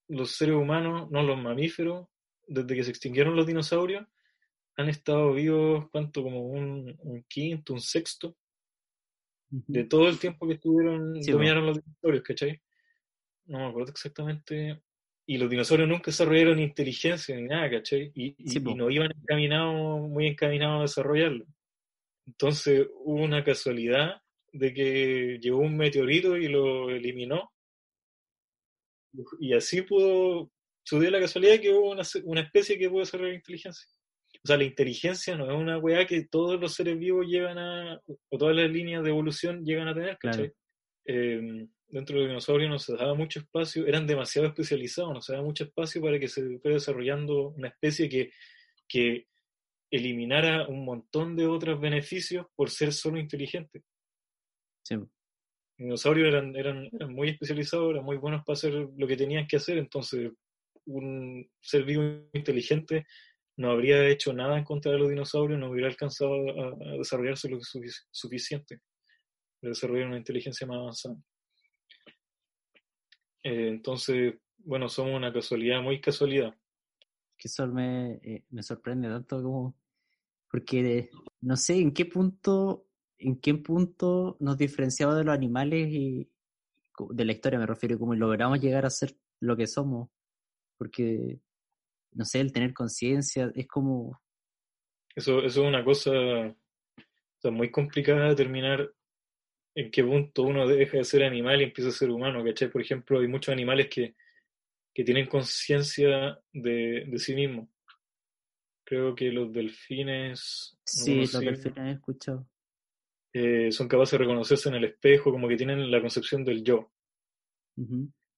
los seres humanos, no los mamíferos, desde que se extinguieron los dinosaurios, han estado vivos, ¿cuánto? Como un, quinto, un sexto, de todo el tiempo que estuvieron, dominaron los dinosaurios, ¿cachai? No me acuerdo exactamente. Y los dinosaurios nunca desarrollaron inteligencia ni nada, ¿cachai? Y, no iban encaminados, muy encaminados a desarrollarlo. Entonces hubo una casualidad de que llegó un meteorito y lo eliminó y así pudo, sucedió la casualidad que hubo una, especie que pudo desarrollar inteligencia. O sea, la inteligencia no es una weá que todos los seres vivos llegan a, o todas las líneas de evolución llegan a tener, ¿cachai? Em, dentro de los dinosaurios no se daba mucho espacio, eran demasiado especializados, no se daba mucho espacio para que se fuera desarrollando una especie que, que eliminara un montón de otros beneficios por ser solo inteligente. Sí dinosaurios eran, eran, eran, muy especializados, eran muy buenos para hacer lo que tenían que hacer, entonces un ser vivo inteligente no habría hecho nada en contra de los dinosaurios, no hubiera alcanzado a, desarrollarse lo suficiente para desarrollar una inteligencia más avanzada. Eh, entonces, bueno, somos una casualidad, muy casualidad. Que eso me, eh, me sorprende tanto como, porque no sé en qué punto, en qué punto nos diferenciamos de los animales y de la historia me refiero, como logramos llegar a ser lo que somos, porque, no sé, el tener conciencia es como... Eso, eso es una cosa muy complicada de determinar en qué punto uno deja de ser animal y empieza a ser humano, ¿cachai? Por ejemplo, hay muchos animales que, que tienen conciencia de, de, sí mismos. Creo que los delfines... Sí, los delfines he escuchado. Eh, son capaces de reconocerse en el espejo, como que tienen la concepción del yo.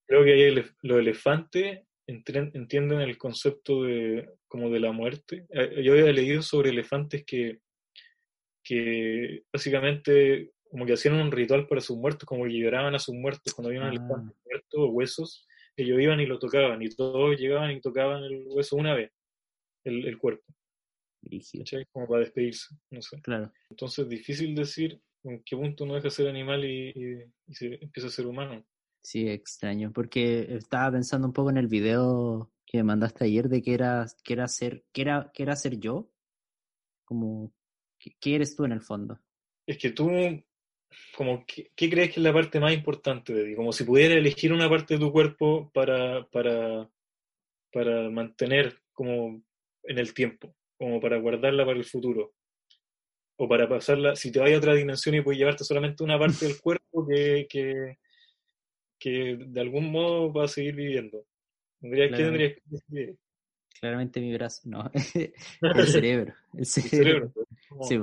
Creo que ahí los elefantes entienden el concepto de como de la muerte. Eh, yo había leído sobre elefantes que, que básicamente como que hacían un ritual para sus muertos, como que lloraban a sus muertos cuando había un elefante ah. muerto o huesos, ellos iban y lo tocaban, y todos llegaban y tocaban el hueso una vez, el, cuerpo. Como para despedirse, no sé. Claro. Entonces, difícil decir en qué punto uno deja de ser animal y, se empieza a ser humano. Sí, extraño, porque estaba pensando un poco en el video que me mandaste ayer de que era, que era ser, que era, que era ser yo, como, ¿qué eres tú en el fondo? Es que tú como, ¿qué, crees que es la parte más importante de ti? Como si pudieras elegir una parte de tu cuerpo para, para, para mantener como en el tiempo, como para guardarla para el futuro. O para pasarla, si te vas a otra dimensión y puedes llevarte solamente una parte del *laughs* cuerpo que, que, que de algún modo va a seguir viviendo. ¿Qué tendrías que decidir? Claramente mi brazo, no. *laughs* *laughs* el cerebro. El cerebro. sí,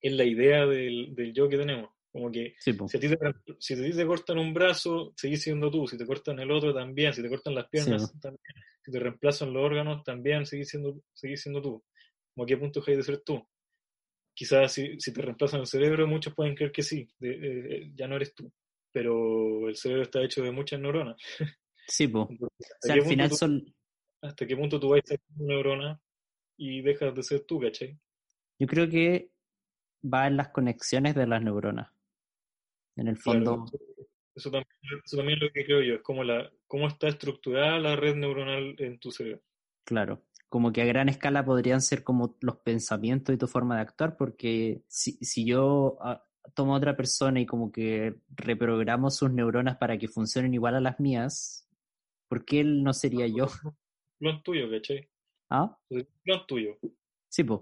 es la idea del, del, yo que tenemos. Como que si, a ti te, si te cortan un brazo, seguís siendo tú. Si te cortan el otro, también. Si te cortan las piernas, también. Si te reemplazan los órganos, también seguís siendo, seguís siendo tú. Como a qué punto hay de ser tú. Quizás si, si, te reemplazan el cerebro, muchos pueden creer que sí, ya no eres tú. Pero el cerebro está hecho de muchas neuronas. Sí, pues. *laughs* al final son... ¿Hasta qué punto tú vas a ser una neurona y dejas de ser tú, cachai? Yo creo que va en las conexiones de las neuronas. En el fondo. eso, también, es lo que creo yo, es como la, cómo está estructurada la red neuronal en tu cerebro. Claro, como que a gran escala podrían ser como los pensamientos y tu forma de actuar, porque si, si yo ah, tomo a otra persona y como que reprogramo sus neuronas para que funcionen igual a las mías, ¿por qué él no sería yo? Clon tuyo, ¿cachai? ¿Ah? Clon tuyo. Sí, pues.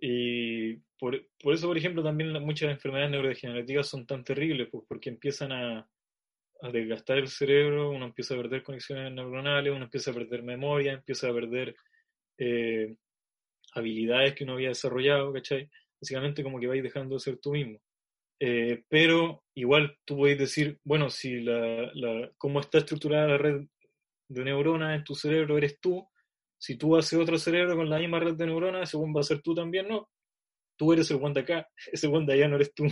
Y por, por, eso, por ejemplo, también muchas enfermedades neurodegenerativas son tan terribles, pues, porque empiezan a, a, desgastar el cerebro, uno empieza a perder conexiones neuronales, uno empieza a perder memoria, empieza a perder eh, habilidades que uno había desarrollado, ¿cachai? Básicamente como que vais dejando de ser tú mismo. Eh, pero igual tú podéis decir, bueno, si la, la, cómo está estructurada la red de neuronas en tu cerebro eres tú, si tú haces otro cerebro con la misma red de neuronas, según va a ser tú también, no. Tú eres el de acá, *laughs* ese de allá no eres tú.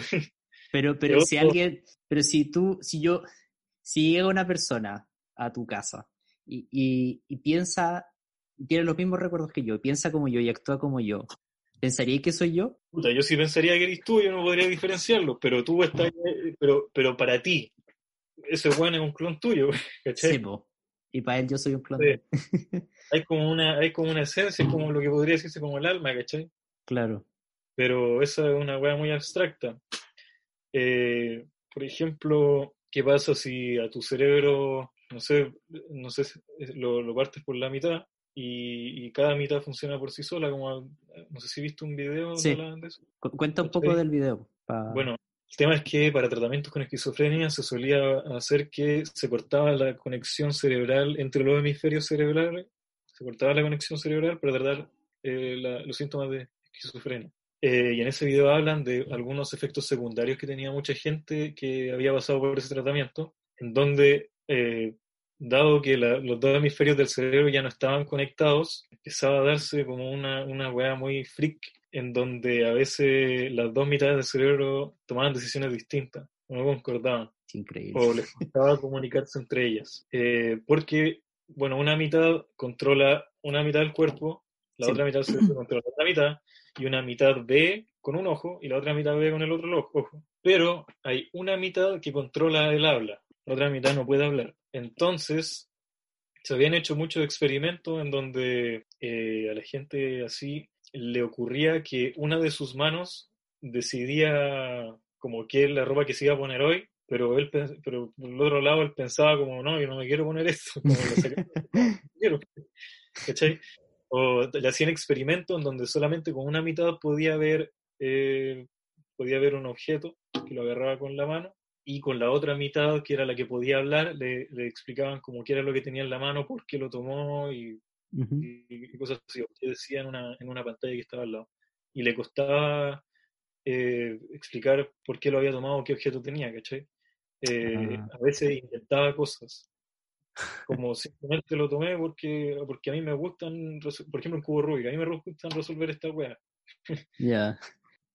Pero, *laughs* pero si alguien, pero si tú, si yo, si llega una persona a tu casa y, y, y piensa, tiene los mismos recuerdos que yo, piensa como yo y actúa como yo, ¿pensaría que soy yo? Puta, yo sí pensaría que eres tú, yo no podría diferenciarlo, pero tú estás, pero, pero para ti, ese one es un clon tuyo, *laughs* ¿cachai? Sí, y para él yo soy un clon. *laughs* hay como una, hay como una esencia, como lo que podría decirse como el alma, ¿cachai? Claro. Pero esa es una weá muy abstracta. Eh, por ejemplo, ¿qué pasa si a tu cerebro, no sé, no sé, lo, lo partes por la mitad y, cada mitad funciona por sí sola? Como, no sé si viste un video sí. de eso. Cuenta un poco del video. Bueno, el tema es que para tratamientos con esquizofrenia se solía hacer que se cortaba la conexión cerebral entre los hemisferios cerebrales, se cortaba la conexión cerebral para tratar eh, los síntomas de esquizofrenia. Eh, y en ese video hablan de algunos efectos secundarios que tenía mucha gente que había pasado por ese tratamiento, en donde, eh, dado que los dos hemisferios del cerebro ya no estaban conectados, empezaba a darse como una, una weá muy freak en donde a veces las dos mitades del cerebro tomaban decisiones distintas, no concordaban. Increíble. O les costaba comunicarse entre ellas. Eh, porque, bueno, una mitad controla una mitad del cuerpo, la otra mitad del cerebro *clears throat* controla la otra mitad, y una mitad ve con un ojo y la otra mitad ve con el otro ojo. Pero hay una mitad que controla el habla, la otra mitad no puede hablar. Entonces, se habían hecho muchos experimentos en donde eh, a la gente así le ocurría que una de sus manos decidía como que la ropa que se iba a poner hoy, pero él pero por el otro lado él pensaba como, no, yo no me quiero poner esto, como lo *laughs* quiero. ¿Cachai? O le hacían experimentos en donde solamente con una mitad podía ver, eh, podía ver un objeto que lo agarraba con la mano y con la otra mitad, que era la que podía hablar, le, le explicaban como qué era lo que tenía en la mano, por qué lo tomó y, y, cosas así. que decía en una, en una pantalla que estaba al lado. Y le costaba eh, explicar por qué lo había tomado, qué objeto tenía, ¿cachai? Eh, ah. A veces inventaba cosas. Como simplemente lo tomé porque, porque a mí me gustan, por ejemplo, en cubo Rubik, a mí me gustan resolver esta weá. Ya.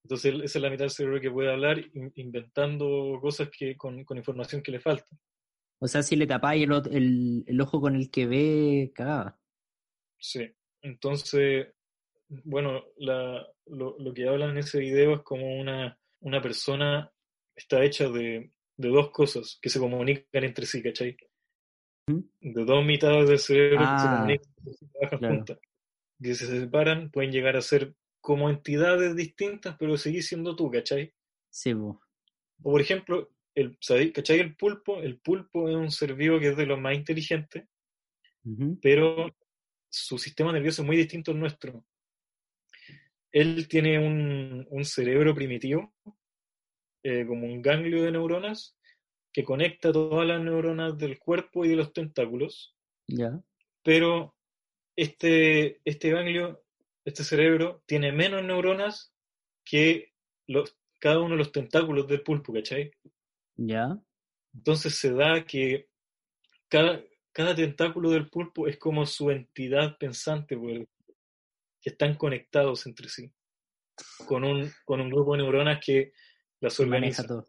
Entonces, esa es la mitad del cerebro que puede hablar inventando cosas que con, con información que le falta. O sea, si le tapáis el, el, ojo con el que ve, cagaba. Sí. Entonces, bueno, la, lo, lo, que hablan en ese video es como una, una persona está hecha de, de dos cosas que se comunican entre sí, ¿cachai? De dos mitades del cerebro que se ah, comunican trabajan juntas. Que se separan, pueden llegar a ser como entidades distintas, pero seguís siendo tú, ¿cachai? Sí, O por ejemplo, el, ¿cachai? El pulpo, el pulpo es un ser vivo que es de los más inteligentes, pero su sistema nervioso es muy distinto al nuestro. Él tiene un, un cerebro primitivo, eh, como un ganglio de neuronas, que conecta todas las neuronas del cuerpo y de los tentáculos. Ya. Pero este, este ganglio este cerebro tiene menos neuronas que los, cada uno de los tentáculos del pulpo, ¿cachai? Ya. Entonces se da que cada, cada tentáculo del pulpo es como su entidad pensante, que están conectados entre sí, con un, con un grupo de neuronas que las organiza. todo.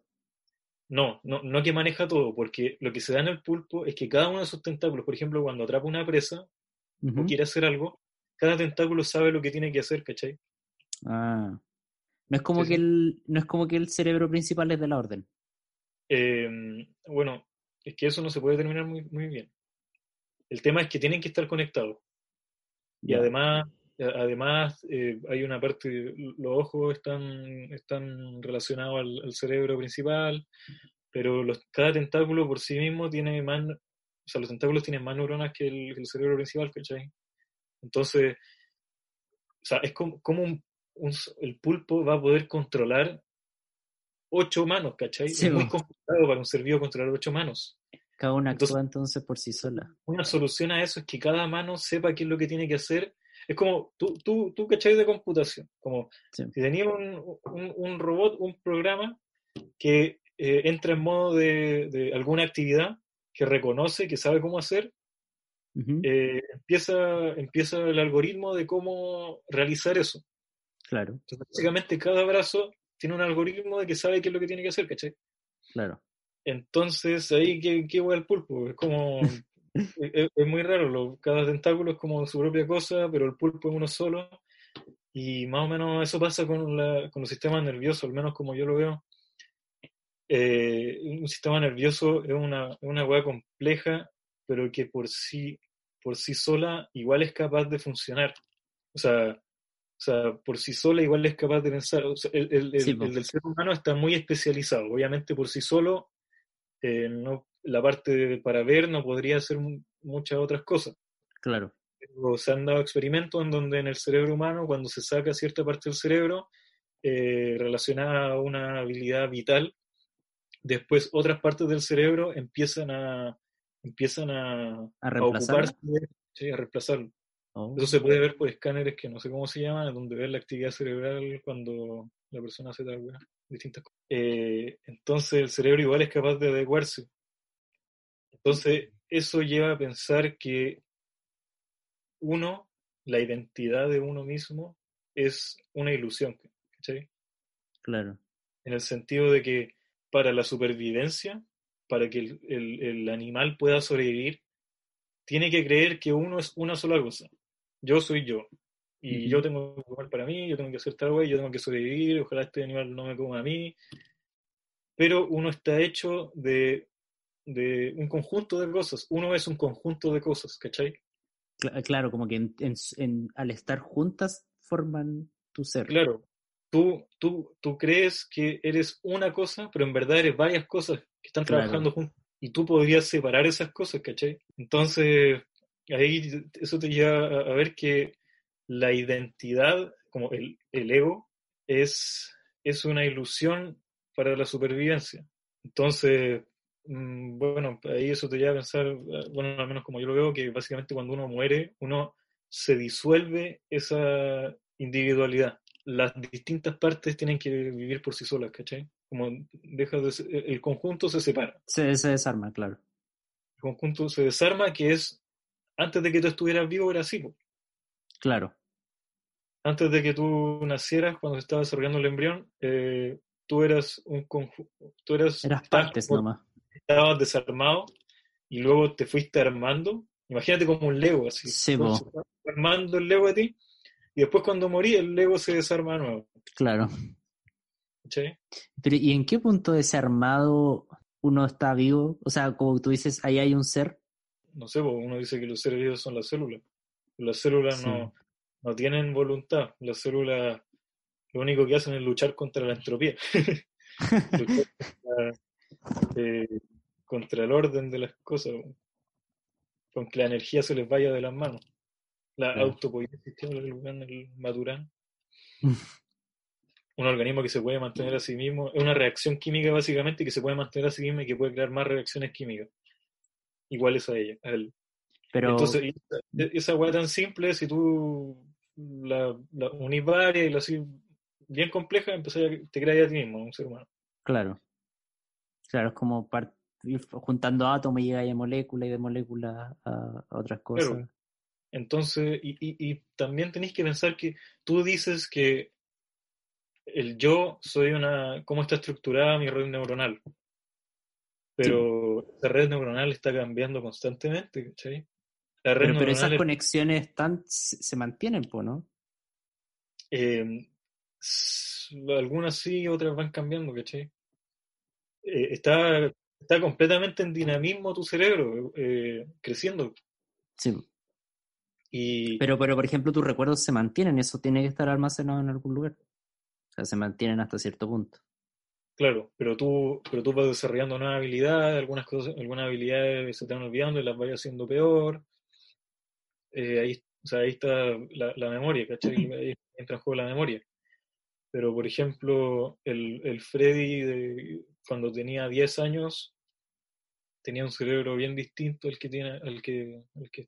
No, no, no que maneja todo, porque lo que se da en el pulpo es que cada uno de esos tentáculos, por ejemplo, cuando atrapa una presa o quiere hacer algo, cada tentáculo sabe lo que tiene que hacer, ¿cachai? Ah. No es como, que, El, no es como que el cerebro principal es de la orden. Em, bueno, es que eso no se puede determinar muy, muy bien. El tema es que tienen que estar conectados. Y además, además eh, hay una parte, los ojos están, están relacionados al, cerebro principal, pero los, cada tentáculo por sí mismo tiene más, o sea, los tentáculos tienen más neuronas que el, el cerebro principal, ¿cachai? Entonces, o sea, es como, un, el pulpo va a poder controlar ocho manos, ¿cachai? es muy complicado para un ser vivo controlar ocho manos. Cada una actúa entonces, por sí sola. Una solución a eso es que cada mano sepa qué es lo que tiene que hacer. Es como, tú, tú, tú ¿cachai? De computación. Como si tenía un, un, robot, un programa que eh, entra en modo de, de alguna actividad, que reconoce, que sabe cómo hacer, eh, empieza, empieza el algoritmo de cómo realizar eso. Claro. Entonces, básicamente cada brazo tiene un algoritmo de que sabe qué es lo que tiene que hacer, ¿cachai? Claro. Entonces, ahí, ¿qué, qué el pulpo? Es como. *laughs* es, muy raro, cada tentáculo es como su propia cosa, pero el pulpo es uno solo. Y más o menos eso pasa con, la, con los sistemas nerviosos, al menos como yo lo veo. Eh, un sistema nervioso es una, una hueá compleja pero que por sí, por sí sola igual es capaz de funcionar. O sea, o sea, por sí sola igual es capaz de pensar. el, el, del ser humano está muy especializado. Obviamente por sí solo, eh, no, la parte para ver no podría hacer muchas otras cosas. Claro. Pero se han dado experimentos en donde en el cerebro humano, cuando se saca cierta parte del cerebro eh, relacionada a una habilidad vital, después otras partes del cerebro empiezan a, empiezan a, a, a ocuparse, a reemplazarlo. Oh. Eso se puede ver por escáneres que no sé cómo se llaman, donde ven la actividad cerebral cuando la persona hace tal distintas cosas. Eh, entonces el cerebro igual es capaz de adecuarse. Entonces eso lleva a pensar que uno, la identidad de uno mismo, es una ilusión. ¿cachai? Claro. En el sentido de que para la supervivencia para que el, animal pueda sobrevivir, tiene que creer que uno es una sola cosa. Yo soy yo. Y yo tengo que comer para mí, yo tengo que hacer tal vez, yo tengo que sobrevivir, ojalá este animal no me coma a mí. Pero uno está hecho de de un conjunto de cosas. Uno es un conjunto de cosas, ¿cachai? Claro, como que en, al estar juntas forman tu ser. Claro, tú, tú, tú crees que eres una cosa, pero en verdad eres varias cosas que están trabajando juntas. Y tú podrías separar esas cosas, ¿cachai? Entonces, ahí eso te lleva a, ver que la identidad, como el, el ego, es, es una ilusión para la supervivencia. Entonces, mm, bueno, ahí eso te lleva a pensar, bueno, al menos como yo lo veo, que básicamente cuando uno muere, uno se disuelve esa individualidad. Las distintas partes tienen que vivir por sí solas, ¿cachai? Como deja de el conjunto se separa. Se, se desarma, claro. El conjunto se desarma, que es antes de que tú estuvieras vivo era así. Claro. Antes de que tú nacieras, cuando se estaba desarrollando el embrión, eh, tú eras un conjunto. Tú eras. Eras partes nomás. Estabas desarmado y luego te fuiste armando. Imagínate como un Lego, así. Sí, armando el Lego de ti y después cuando morí el Lego se desarma de nuevo. Claro. ¿Sí? Pero ¿y en qué punto de ese armado uno está vivo? O sea, como tú dices, ahí hay un ser. No sé, uno dice que los seres vivos son las células. Las células no, no tienen voluntad. Las células lo único que hacen es luchar contra la entropía. *laughs* Eh, contra, el orden de las cosas. Con que la energía se les vaya de las manos la claro. autopoiesis que el Maturán. *laughs* un organismo que se puede mantener a sí mismo, es una reacción química básicamente que se puede mantener a sí mismo y que puede crear más reacciones químicas iguales a ella, a él. Pero... Entonces, esa hueá tan simple, si tú la, la unís varias y la así bien compleja, entonces te creas a ti mismo, un ser humano. Claro. Claro, es como juntando átomos y llega a molécula y de molécula a, otras cosas. Entonces, y, y, también tenéis que pensar que tú dices que el yo soy una, cómo está estructurada mi red neuronal. Pero la red neuronal está cambiando constantemente, ¿cachai? pero, esas conexiones están, se mantienen, ¿no? Eh, algunas sí, otras van cambiando, ¿cachai? Eh, está, está completamente en dinamismo tu cerebro, eh, creciendo. Sí. Pero, pero, por ejemplo, tus recuerdos se mantienen, eso tiene que estar almacenado en algún lugar. O sea, se mantienen hasta cierto punto. Claro, pero tú, pero tú vas desarrollando nuevas habilidades, algunas cosas, algunas habilidades se te van olvidando y las vas haciendo peor. Eh, ahí, o sea, ahí está la, la memoria, ¿cachai? Ahí entra en juego la memoria. Pero, por ejemplo, el, el Freddy de, cuando tenía 10 años tenía un cerebro bien distinto al que tiene, al que, al que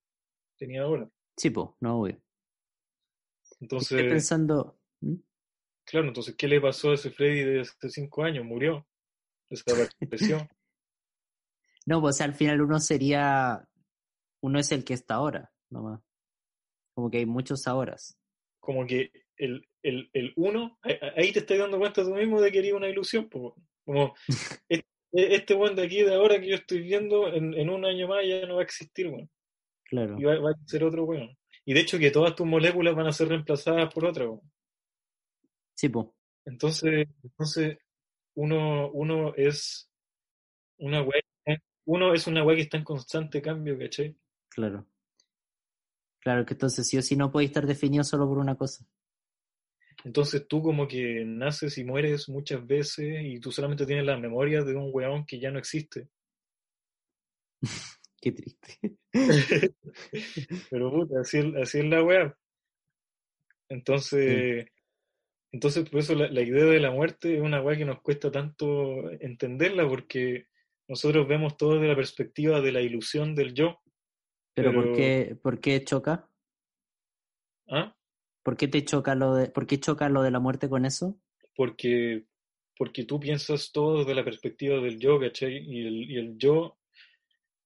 tenía ahora. Sí, pues, no obvio. Entonces. Estoy pensando. ¿Mm? Claro, entonces, ¿qué le pasó a ese Freddy de hace cinco años? Murió. Desapareció. *laughs* no, pues al final uno sería. Uno es el que está ahora, nomás. Como que hay muchos ahora. Como que el, el, el uno, ahí te estás dando cuenta tú mismo de que era una ilusión. Como *laughs* este, este buen de aquí, de ahora que yo estoy viendo, en, en un año más ya no va a existir, bueno. Claro. Y va, a ser otro weón. Y de hecho que todas tus moléculas van a ser reemplazadas por otra, Sí, pues. Entonces, entonces uno, uno es una weá, uno es una weá que está en constante cambio, ¿cachai? Claro. Claro que entonces sí o sí no puede estar definido solo por una cosa. Entonces tú como que naces y mueres muchas veces y tú solamente tienes la memoria de un weón que ya no existe. *laughs* Qué triste. *laughs* Pero puta, así, así es la weá. Entonces, entonces por eso la, idea de la muerte es una weá que nos cuesta tanto entenderla porque nosotros vemos todo desde la perspectiva de la ilusión del yo. Pero, ¿por, qué, ¿por qué choca? ¿Ah? ¿Por qué te choca lo de, por qué choca lo de la muerte con eso? Porque, porque tú piensas todo desde la perspectiva del yo, ¿cachai? Y el, y el yo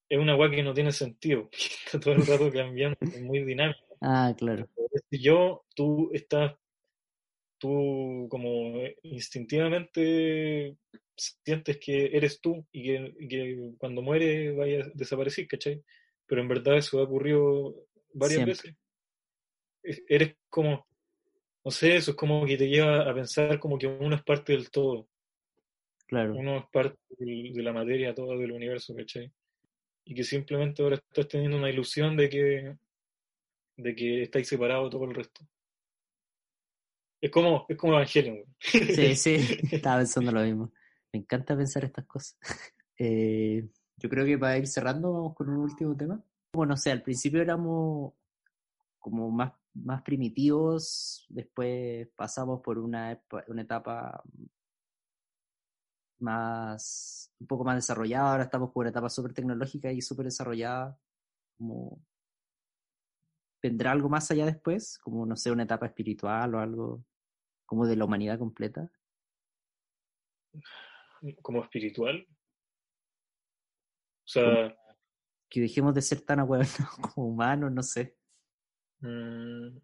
es una weá que no tiene sentido, *laughs* está todo el rato cambiando, es muy dinámico. Ah, claro. Yo, tú estás, tú como instintivamente sientes que eres tú y que, cuando mueres vaya a desaparecer, ¿cachai? Pero en verdad eso ha ocurrido varias veces. Eres como, no sé, eso es como que te lleva a pensar como que uno es parte del todo. Claro. Uno es parte de la materia toda del universo, ¿cachai? Y que simplemente ahora estás teniendo una ilusión de que, de que estáis separados todo el resto. Es como, es como Evangelion. Sí, *laughs* sí, estaba pensando lo mismo. Me encanta pensar estas cosas. *laughs* Eh, yo creo que para ir cerrando, vamos con un último tema. Bueno, o sea, al principio éramos como más, más primitivos, después pasamos por una, una etapa más, un poco más desarrollada, ahora estamos por una etapa súper tecnológica y súper desarrollada, como ¿Vendrá algo más allá después? Como, no sé, una etapa espiritual o algo como de la humanidad completa. ¿Como espiritual? O sea... Que dejemos de ser tan ahueonados *laughs* como humanos, no sé. Mm,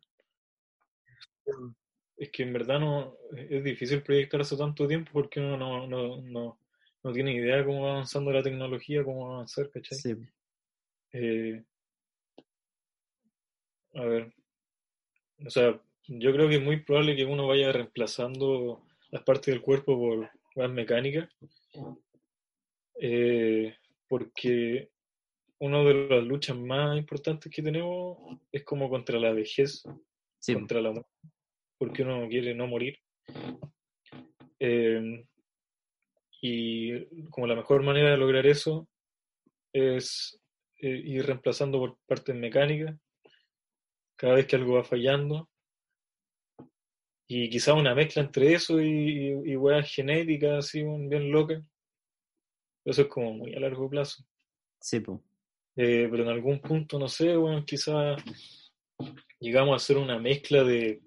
es que en verdad no es difícil proyectar hace tanto tiempo porque uno no, no, no, no tiene idea de cómo va avanzando la tecnología, cómo va a avanzar, ¿cachai? Sí. Eh, a ver, o sea, yo creo que es muy probable que uno vaya reemplazando las partes del cuerpo por más mecánicas, eh, porque una de las luchas más importantes que tenemos es como contra la vejez, contra la muerte, porque uno quiere no morir. Eh, y como la mejor manera de lograr eso es eh, ir reemplazando por partes mecánicas cada vez que algo va fallando. Y quizá una mezcla entre eso y, y, weas genéticas así bien locas. Eso es como muy a largo plazo. Sí, pues. pero en algún punto, no sé, bueno, quizá llegamos a hacer una mezcla de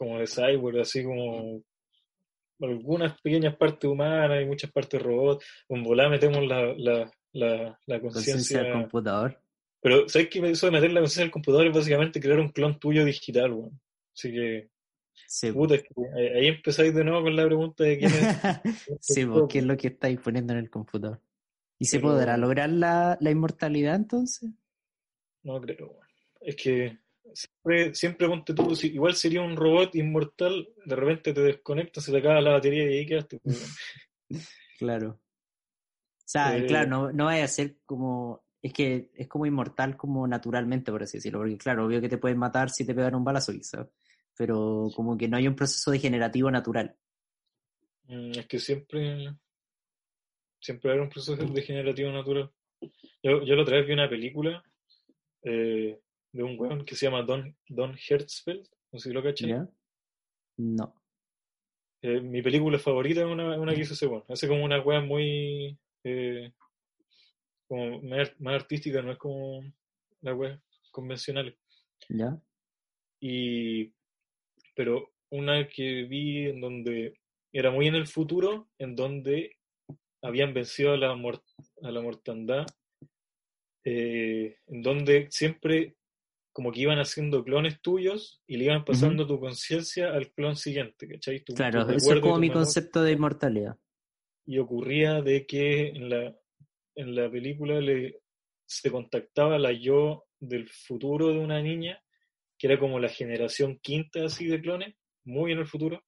como de cyborg, así como algunas pequeñas partes humanas y muchas partes robots. En volar metemos la, la, la, la conciencia del computador. Pero, ¿sabes qué? Eso de meter la conciencia el computador es básicamente crear un clon tuyo digital, weón. Así que. Sí, puta, ahí empezáis de nuevo con la pregunta de quién es. *laughs* sí, pues, ¿qué es lo que estáis poniendo en el computador? ¿Y se podrá lograr la, la, inmortalidad entonces? No creo, weón. Es que siempre, siempre ponte tú, igual sería un robot inmortal, de repente te desconectas, se te acaba la batería y ahí quedaste. *laughs* Claro. O sea, eh, claro, no, no vaya a ser como es que es como inmortal como naturalmente, por así decirlo, porque claro, obvio que te pueden matar si te pegan un balazo quizás, pero como que no hay un proceso degenerativo natural. Mm, es que siempre, siempre hay un proceso degenerativo natural. Yo, yo la otra vez vi una película eh, de un weón que se llama Don, Don Hertzfeld, no sé si lo caché. No. Eh, mi película favorita es una, una que hizo ese weón. Hace como una weá muy... Eh, como más, artística, no es como la web convencional. ¿Ya? Y, pero una que vi en donde era muy en el futuro, en donde habían vencido a la, a la mortandad, eh, en donde siempre como que iban haciendo clones tuyos y le iban pasando tu conciencia al clon siguiente, ¿cachai? claro, eso es como mi concepto de inmortalidad. Y ocurría de que en la, en la película le, se contactaba la yo del futuro de una niña, que era como la generación quinta así de clones, muy en el futuro.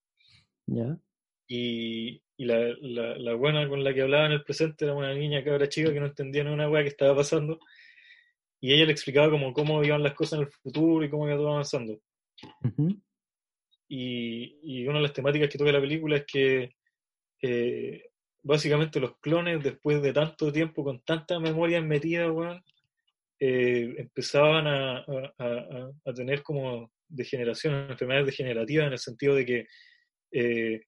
Ya. Y, y la, la, buena con la que hablaba en el presente era una niña cabra chica que no entendía ni una weá que estaba pasando. Y ella le explicaba como cómo iban las cosas en el futuro y cómo iba todo avanzando. y, y, una de las temáticas que toca la película es que eh, básicamente los clones, después de tanto tiempo, con tanta memoria metida, weón, eh, empezaban a, a, a, tener como degeneración, enfermedades degenerativas, en el sentido de que eh,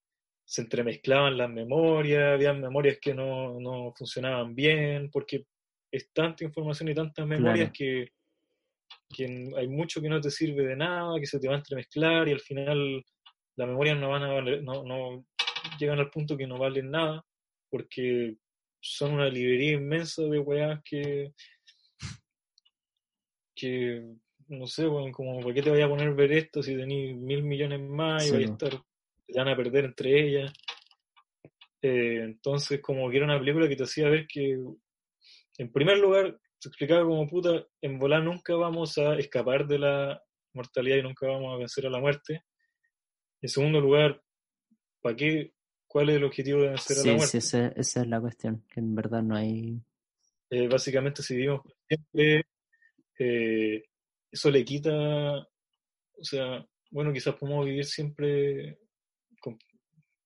se entremezclaban las memorias, había memorias que no, no, funcionaban bien, porque es tanta información y tantas memorias que, que, hay mucho que no te sirve de nada, que se te va a entremezclar y al final las memorias no van a no, no llegan al punto que no valen nada porque son una librería inmensa de weas que, que no sé, bueno, como, ¿por qué te voy a poner ver esto si tenéis mil millones más y vais a estar, te van a perder entre ellas? Eh, entonces, como que era una película que te hacía ver que, en primer lugar, se explicaba como puta, en volar nunca vamos a escapar de la mortalidad y nunca vamos a vencer a la muerte. En segundo lugar, ¿para qué cuál es el objetivo de vencer a la muerte. Sí, esa, esa, es la cuestión, que en verdad no hay... Eh, básicamente, si vivimos siempre, eh, eso le quita, o sea, bueno, quizás podemos vivir siempre, con,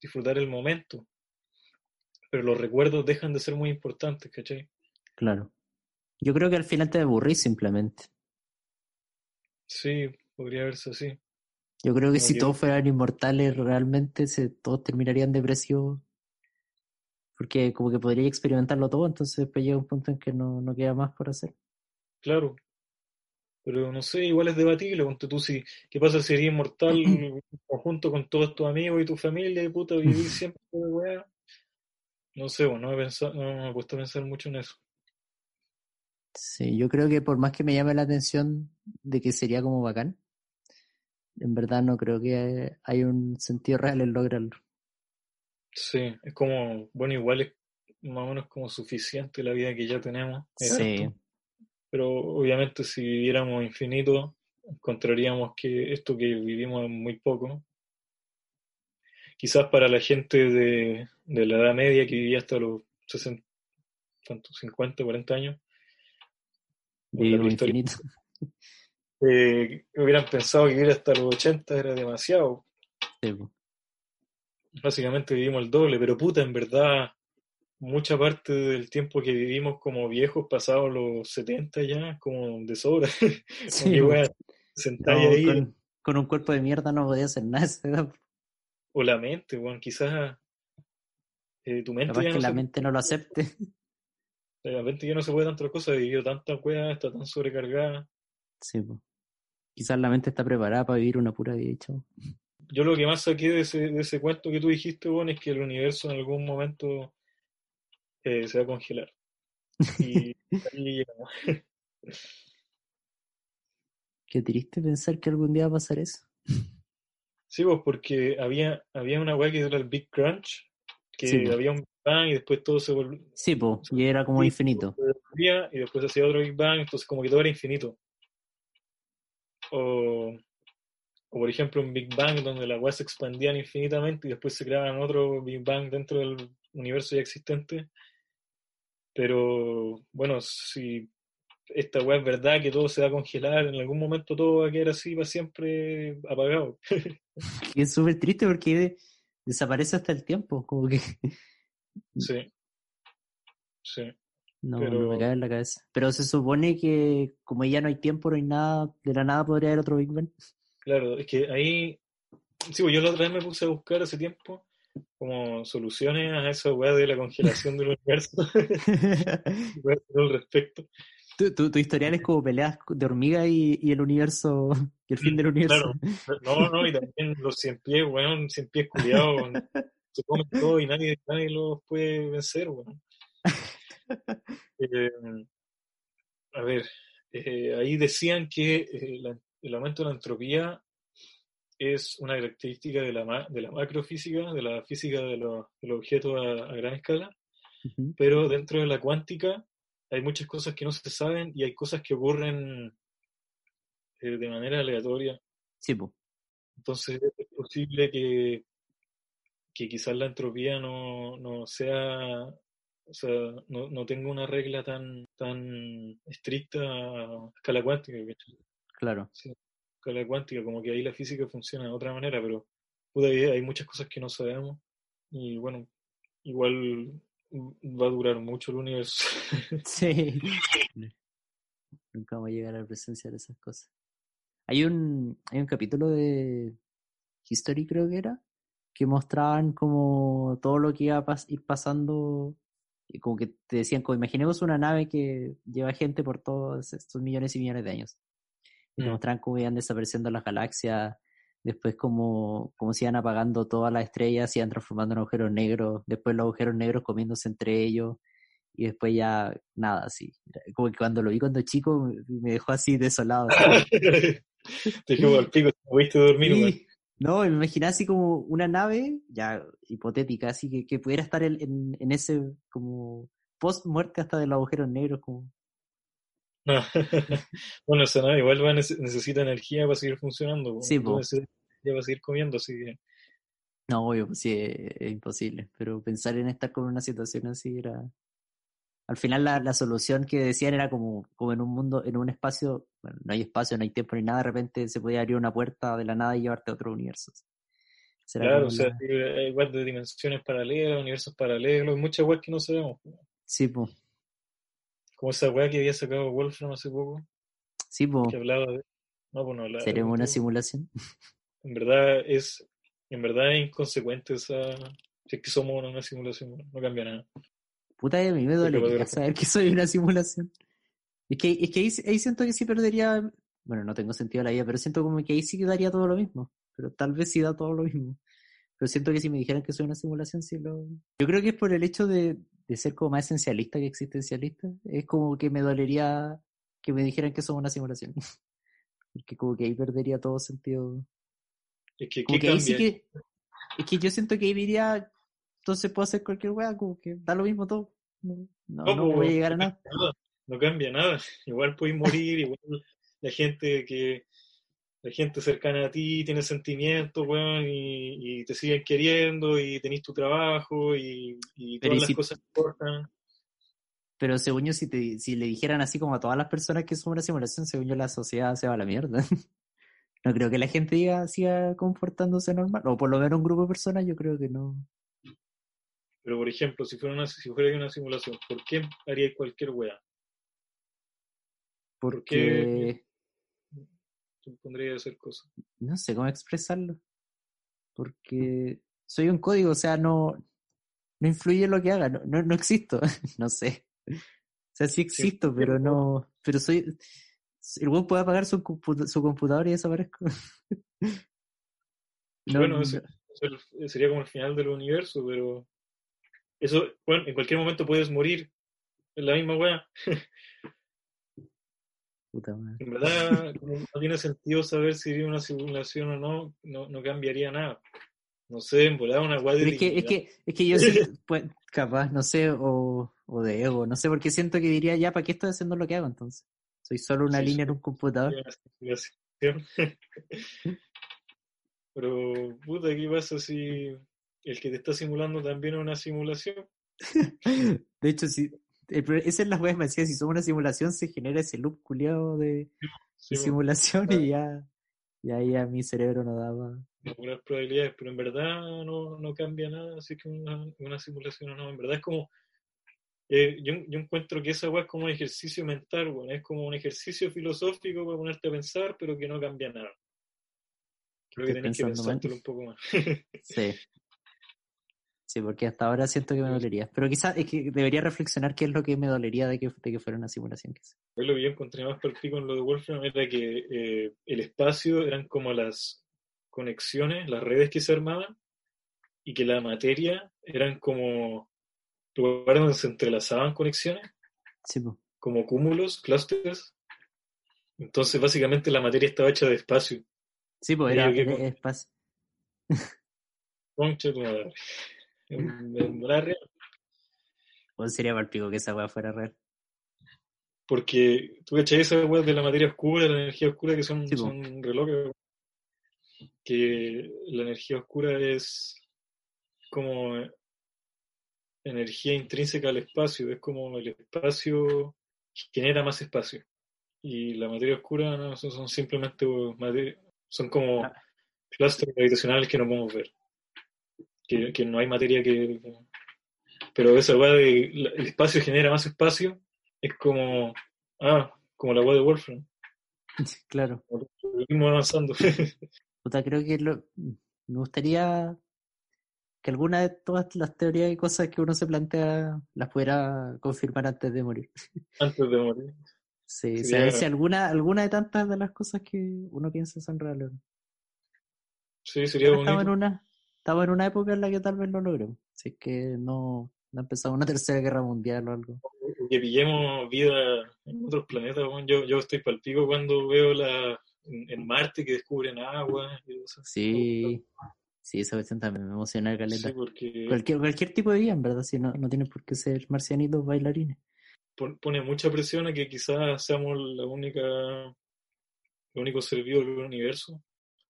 disfrutar el momento, pero los recuerdos dejan de ser muy importantes, ¿cachai? Claro. Yo creo que al final te aburrís simplemente. Sí, podría verse así. Yo creo que si todos fueran inmortales, realmente se, todos terminarían depresión. Porque como que podría experimentarlo todo, entonces después llega un punto en que no, no queda más por hacer. Claro. Pero no sé, igual es debatible. Ponte tú, si, ¿qué pasa si sería inmortal *clears throat* junto con todos tus amigos y tu familia y puta vivir *laughs* siempre weá? No sé, bueno, no me, pensado, no me he puesto a pensar mucho en eso. Sí, yo creo que por más que me llame la atención de que sería como bacán, en verdad no creo que hay un sentido real en lograrlo. Sí, es como, bueno, igual es más o menos como suficiente la vida que ya tenemos. Sí. Pero obviamente si viviéramos infinito, encontraríamos que esto que vivimos es muy poco. Quizás para la gente de, de la edad media que vivía hasta los 60, 50, 40 años. Vivimos infinito. *laughs* Eh, hubieran pensado que vivir hasta los 80 era demasiado. Sí. Básicamente vivimos el doble, pero puta, en verdad, mucha parte del tiempo que vivimos como viejos, pasados los 70 ya, como de sobra. *laughs* Sí, que, no, ahí. Con, con, un cuerpo de mierda no podía hacer nada. O la mente, bueno, quizás eh, tu mente. Capaz ya que no la se... mente no lo acepte. La mente ya no se puede tantas cosas, vivió tanta cueva, está tan sobrecargada. Sí, pues. Quizás la mente está preparada para vivir una pura vida, chavo. Yo lo que más saqué de ese, de ese cuento que tú dijiste, Bon, es que el universo en algún momento eh, se va a congelar. Y *laughs* ahí llegamos. *laughs* Qué triste pensar que algún día va a pasar eso. Sí, pues porque había, había una weá que era el Big Crunch, que Sí, había un Bang y después todo se volvió. Sí, pues, y era como infinito. Y después hacía otro Big Bang, entonces como que todo era infinito. O, o por ejemplo un Big Bang donde las weas se expandían infinitamente y después se creaban otro Big Bang dentro del universo ya existente. Pero bueno, si esta wea es verdad que todo se va a congelar, en algún momento todo va a quedar así, va siempre apagado. *laughs* Es súper triste porque desaparece hasta el tiempo, como que Sí. Sí. no, Pero- no me cae en la cabeza. Pero se supone que como ya no hay tiempo, no hay nada, de la nada podría haber otro Big Bang. Claro, es que ahí, sí, pues yo la otra vez me puse a buscar hace tiempo como soluciones a esa weá de la congelación del universo, *laughs* al respecto. tu, tu, tu historial es como peleas de hormiga y, y el universo, y el fin del universo. Claro, no, no, y también los cien pies, weón, cien pies culiados, *laughs* se comen todo y nadie, nadie los puede vencer, weón. *laughs* Eh, a ver, eh, ahí decían que eh, la- el aumento de la entropía es una característica de la, de la macrofísica, de la física de los, de los objetos a, a gran escala, Ujú. pero dentro de la cuántica hay muchas cosas que no se saben y hay cosas que ocurren eh, de manera aleatoria. Sí, pues. Entonces es posible que, que quizás la entropía no, no sea, o sea, no, no tenga una regla tan, tan estricta a escala cuántica. Claro. Sí, escala cuántica, como que ahí la física funciona de otra manera, pero puta, hay hay muchas cosas que no sabemos y bueno, igual va a durar mucho el universo. *laughs* Sí. *laughs* Nunca vamos a llegar a la presencia de esas cosas. Hay un, hay un capítulo de History, creo que era, que mostraban como todo lo que iba a pas- ir pasando, y como que te decían, como imaginemos una nave que lleva gente por todos estos millones y millones de años. Y te Mm. mostraban cómo iban desapareciendo las galaxias, después cómo, cómo se iban apagando todas las estrellas, se iban transformando en agujeros negros, después los agujeros negros comiéndose entre ellos, y después ya nada, así. Como que cuando lo vi cuando chico me- dejó así desolado. *laughs* Te quedo al pico, te pudiste dormir. No, me imaginaba así como una nave, ya hipotética, así que, que pudiera estar en, en, en ese como post muerte hasta de los agujeros negros, como No. *laughs* bueno, esa nave igual va a nece- necesita energía para seguir funcionando. Sí, necesitas energía para seguir comiendo, así que No, obvio, pues sí, es, imposible. Pero pensar en estar con una situación así era. Al final la, la, solución que decían era como, como en un mundo, en un espacio, bueno, no hay espacio, no hay tiempo ni nada, de repente se podía abrir una puerta de la nada y llevarte a otro universo. claro, o sea, hay igual de dimensiones paralelas, universos paralelos, muchas weas que no sabemos. Sí, pues. Como esa wea que había sacado Wolfram hace poco. Sí, pues. Que hablaba de. No, pues no hablaba. ¿Seremos una simulación? En verdad es en verdad es inconsecuente esa. Si es que somos una, simulación, no cambia nada. Puta, a mí me duele saber que soy una simulación. Es que, es que ahí, siento que sí perdería. Bueno, no tengo sentido la vida, pero siento como que ahí sí daría todo lo mismo. Pero tal vez sí da todo lo mismo. Pero siento que si me dijeran que soy una simulación, sí lo. Yo creo que es por el hecho de, de ser como más esencialista que existencialista. Es como que me dolería que me dijeran que somos una simulación. *laughs* Porque como que ahí perdería todo sentido es que, que, es que yo siento que ahí diría, entonces puedo hacer cualquier weá, como que da lo mismo todo. No, no, voy a llegar a nada. No cambia nada. *laughs* Igual puedes morir, igual la gente que la gente cercana a ti tiene sentimientos, weón, y, te siguen queriendo, y tenés tu trabajo, y, todas las cosas importan. Pero según yo, si, te, si le dijeran así como a todas las personas que son una simulación, según yo la sociedad se va a la mierda. *laughs* No creo que la gente diga, siga comportándose normal, o por lo menos un grupo de personas, yo creo que no. Pero por ejemplo, si fuera una, si fuera una simulación, ¿por qué haría cualquier wea? Porque... ¿Por pondría a hacer cosas? No sé cómo expresarlo. Porque soy un código, o sea, no, no influye en lo que haga, no, no, no existo, *laughs* no sé. O sea, sí existo, pero no, pero soy, el weón puede apagar su, su computador y desaparezco. *laughs* bueno, eso, sería como el final del universo, pero eso, bueno, en cualquier momento puedes morir en la misma weá. *laughs* En verdad, no tiene sentido saber si vive una simulación o no, no, no cambiaría nada. No sé, en volar una weá de. Es que, es que, es que yo sí, pues, capaz, no sé, o, o de ego, no sé, porque siento que diría ya, ¿para qué estoy haciendo lo que hago entonces? Soy solo una línea en un computador. *laughs* Pero, puta, ¿qué pasa si el que te está simulando también es una simulación? *laughs* de hecho, si, esa es la web me decía, si somos una simulación se genera ese loop culiado de, simulación y ya, y ahí a mi cerebro no daba. Algunas probabilidades, pero en verdad no, no cambia nada, así que una, una simulación o no, en verdad es como eh, yo, yo, encuentro que esa weá es como un ejercicio mental, bueno, es como un ejercicio filosófico para ponerte a pensar, pero que no cambia nada. Creo que tenés que pensártelo un poco más. *laughs* sí. Sí, porque hasta ahora siento que me dolería. Pero quizás es que debería reflexionar qué es lo que me dolería de que, de que fuera una simulación. Que lo que yo encontré más pico en lo de Wolfram era que eh, el espacio eran como las conexiones, las redes que se armaban, y que la materia eran como lugares donde se entrelazaban conexiones, como cúmulos, clústeres. Entonces, básicamente, la materia estaba hecha de espacio. Sí, pues era, de espacio. Concha tu madre. En, real. ¿O sería mal pico que esa weá fuera real? Porque tú cachai esas weas de la materia oscura, de la energía oscura, que son, son relojes. Que la energía oscura es como energía intrínseca al espacio, es como el espacio genera más espacio. Y la materia oscura no, son, simplemente son como ah. clústeres gravitacionales que no podemos ver. Que, no hay materia que. Pero esa weá de el espacio genera más espacio es como. Ah, como la weá de Wolfram. Claro. Seguimos avanzando. *laughs* creo que me gustaría que alguna de todas las teorías y cosas que uno se plantea las pudiera confirmar antes de morir. *laughs* Antes de morir. Sí, o sea, si alguna, alguna de tantas de las cosas que uno piensa son reales. Sí, sería bonito. Estamos en, una, estamos en una época en la que tal vez lo logremos. Así que no, no empezado una *laughs* tercera guerra mundial o algo. Que pillemos vida en otros planetas. Yo, yo estoy palpico cuando veo la en, Marte que descubren agua. Y Sí. Sí, esa cuestión también me emociona caleta. cualquier, cualquier tipo de vida, en verdad, si no, no tiene por qué ser marcianitos bailarines. Pone mucha presión a que quizás seamos la única, el único ser vivo del universo,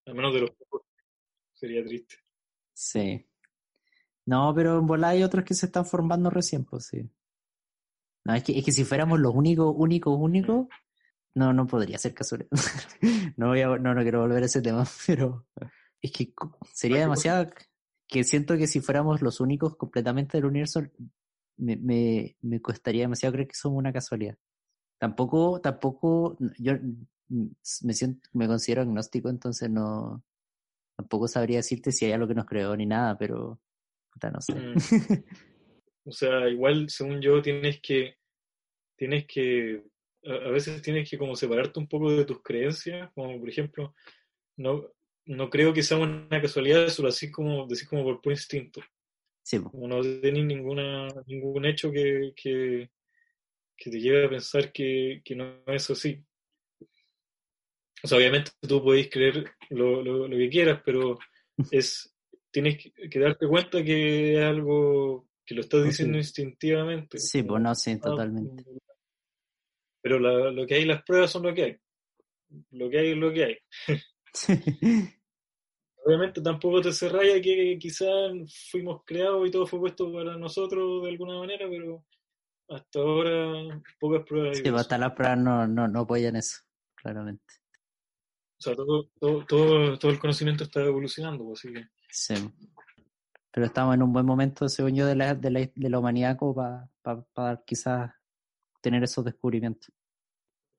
al menos de los pocos. Sería triste. Sí. No, pero en bola hay otros que se están formando recién, pues sí. No, es que, es que si fuéramos los únicos, únicos, únicos, no, no podría ser casual. *laughs* no, voy a, no, no quiero volver a ese tema, *laughs* pero es que sería demasiado que siento que si fuéramos los únicos completamente del universo, me, me, me costaría demasiado creer que somos una casualidad. Tampoco, tampoco, yo me siento, me considero agnóstico, entonces no, tampoco sabría decirte si hay algo que nos creó ni nada, pero puta, no sé. Mm. *laughs* o sea, igual, según yo, tienes que, tienes que, a veces tienes que como separarte un poco de tus creencias, como por ejemplo, no, no creo que sea una casualidad, solo así como decir como por puro instinto. Sí. Como no tenés ninguna, ningún hecho que, que, que te lleve a pensar que, que, no es así. O sea, obviamente tú podéis creer lo, lo, lo que quieras, pero *laughs* es tienes que, darte cuenta que es algo que lo estás diciendo instintivamente. Sí, pues no, sí, totalmente. Pero la, lo que hay, las pruebas son lo que hay. Lo que hay es lo que hay. *laughs* Obviamente tampoco te cerráis que quizás fuimos creados y todo fue puesto para nosotros de alguna manera, pero hasta ahora pocas pruebas. Sí, pues, hasta las pruebas no, no, no apoyan eso, claramente. O sea, todo, todo, todo, todo el conocimiento está evolucionando, pues, así que... Sí. Pero estamos en un buen momento, según yo, de la, de la, de la humanidad como para para quizás tener esos descubrimientos.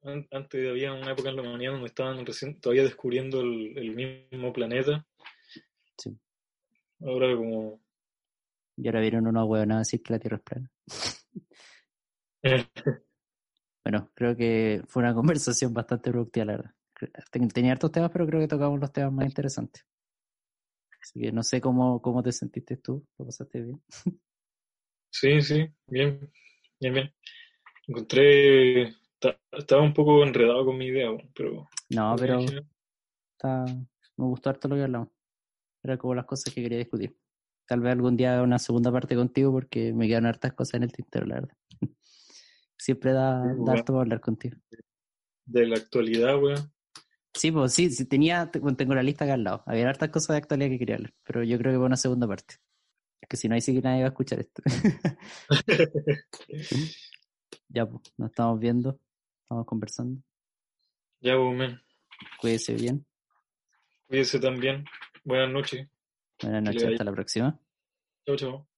Antes había una época en la humanidad donde estaban recién, todavía descubriendo el, el mismo planeta. Sí. Ahora como... Y ahora vieron una huevona a decir que la Tierra es plana. *laughs* bueno, creo que fue una *laughs* conversación bastante productiva, la verdad. Tenía hartos temas, pero creo que tocamos los temas más interesantes. Así que no sé cómo, cómo te sentiste tú, ¿lo pasaste bien? *laughs* Sí, sí, bien, bien, bien. Encontré, estaba un poco enredado con mi idea, pero... No, pero está, me gustó harto lo que hablamos. Era como las cosas que quería discutir. Tal vez algún día una segunda parte contigo porque me quedan hartas cosas en el tintero, la verdad. *laughs* Siempre da, da harto para hablar contigo. De la actualidad, weón. Sí, pues sí, sí, tenía, tengo la lista acá al lado. Había hartas cosas de actualidad que quería hablar, pero yo creo que va una segunda parte. Que si no, ahí sí que nadie va a escuchar esto. *laughs* ya, pues, nos estamos viendo, estamos conversando. Ya, pues, man. Cuídese bien. Cuídese también. Buenas noches. Buenas noches, hasta la próxima. Chao, chao.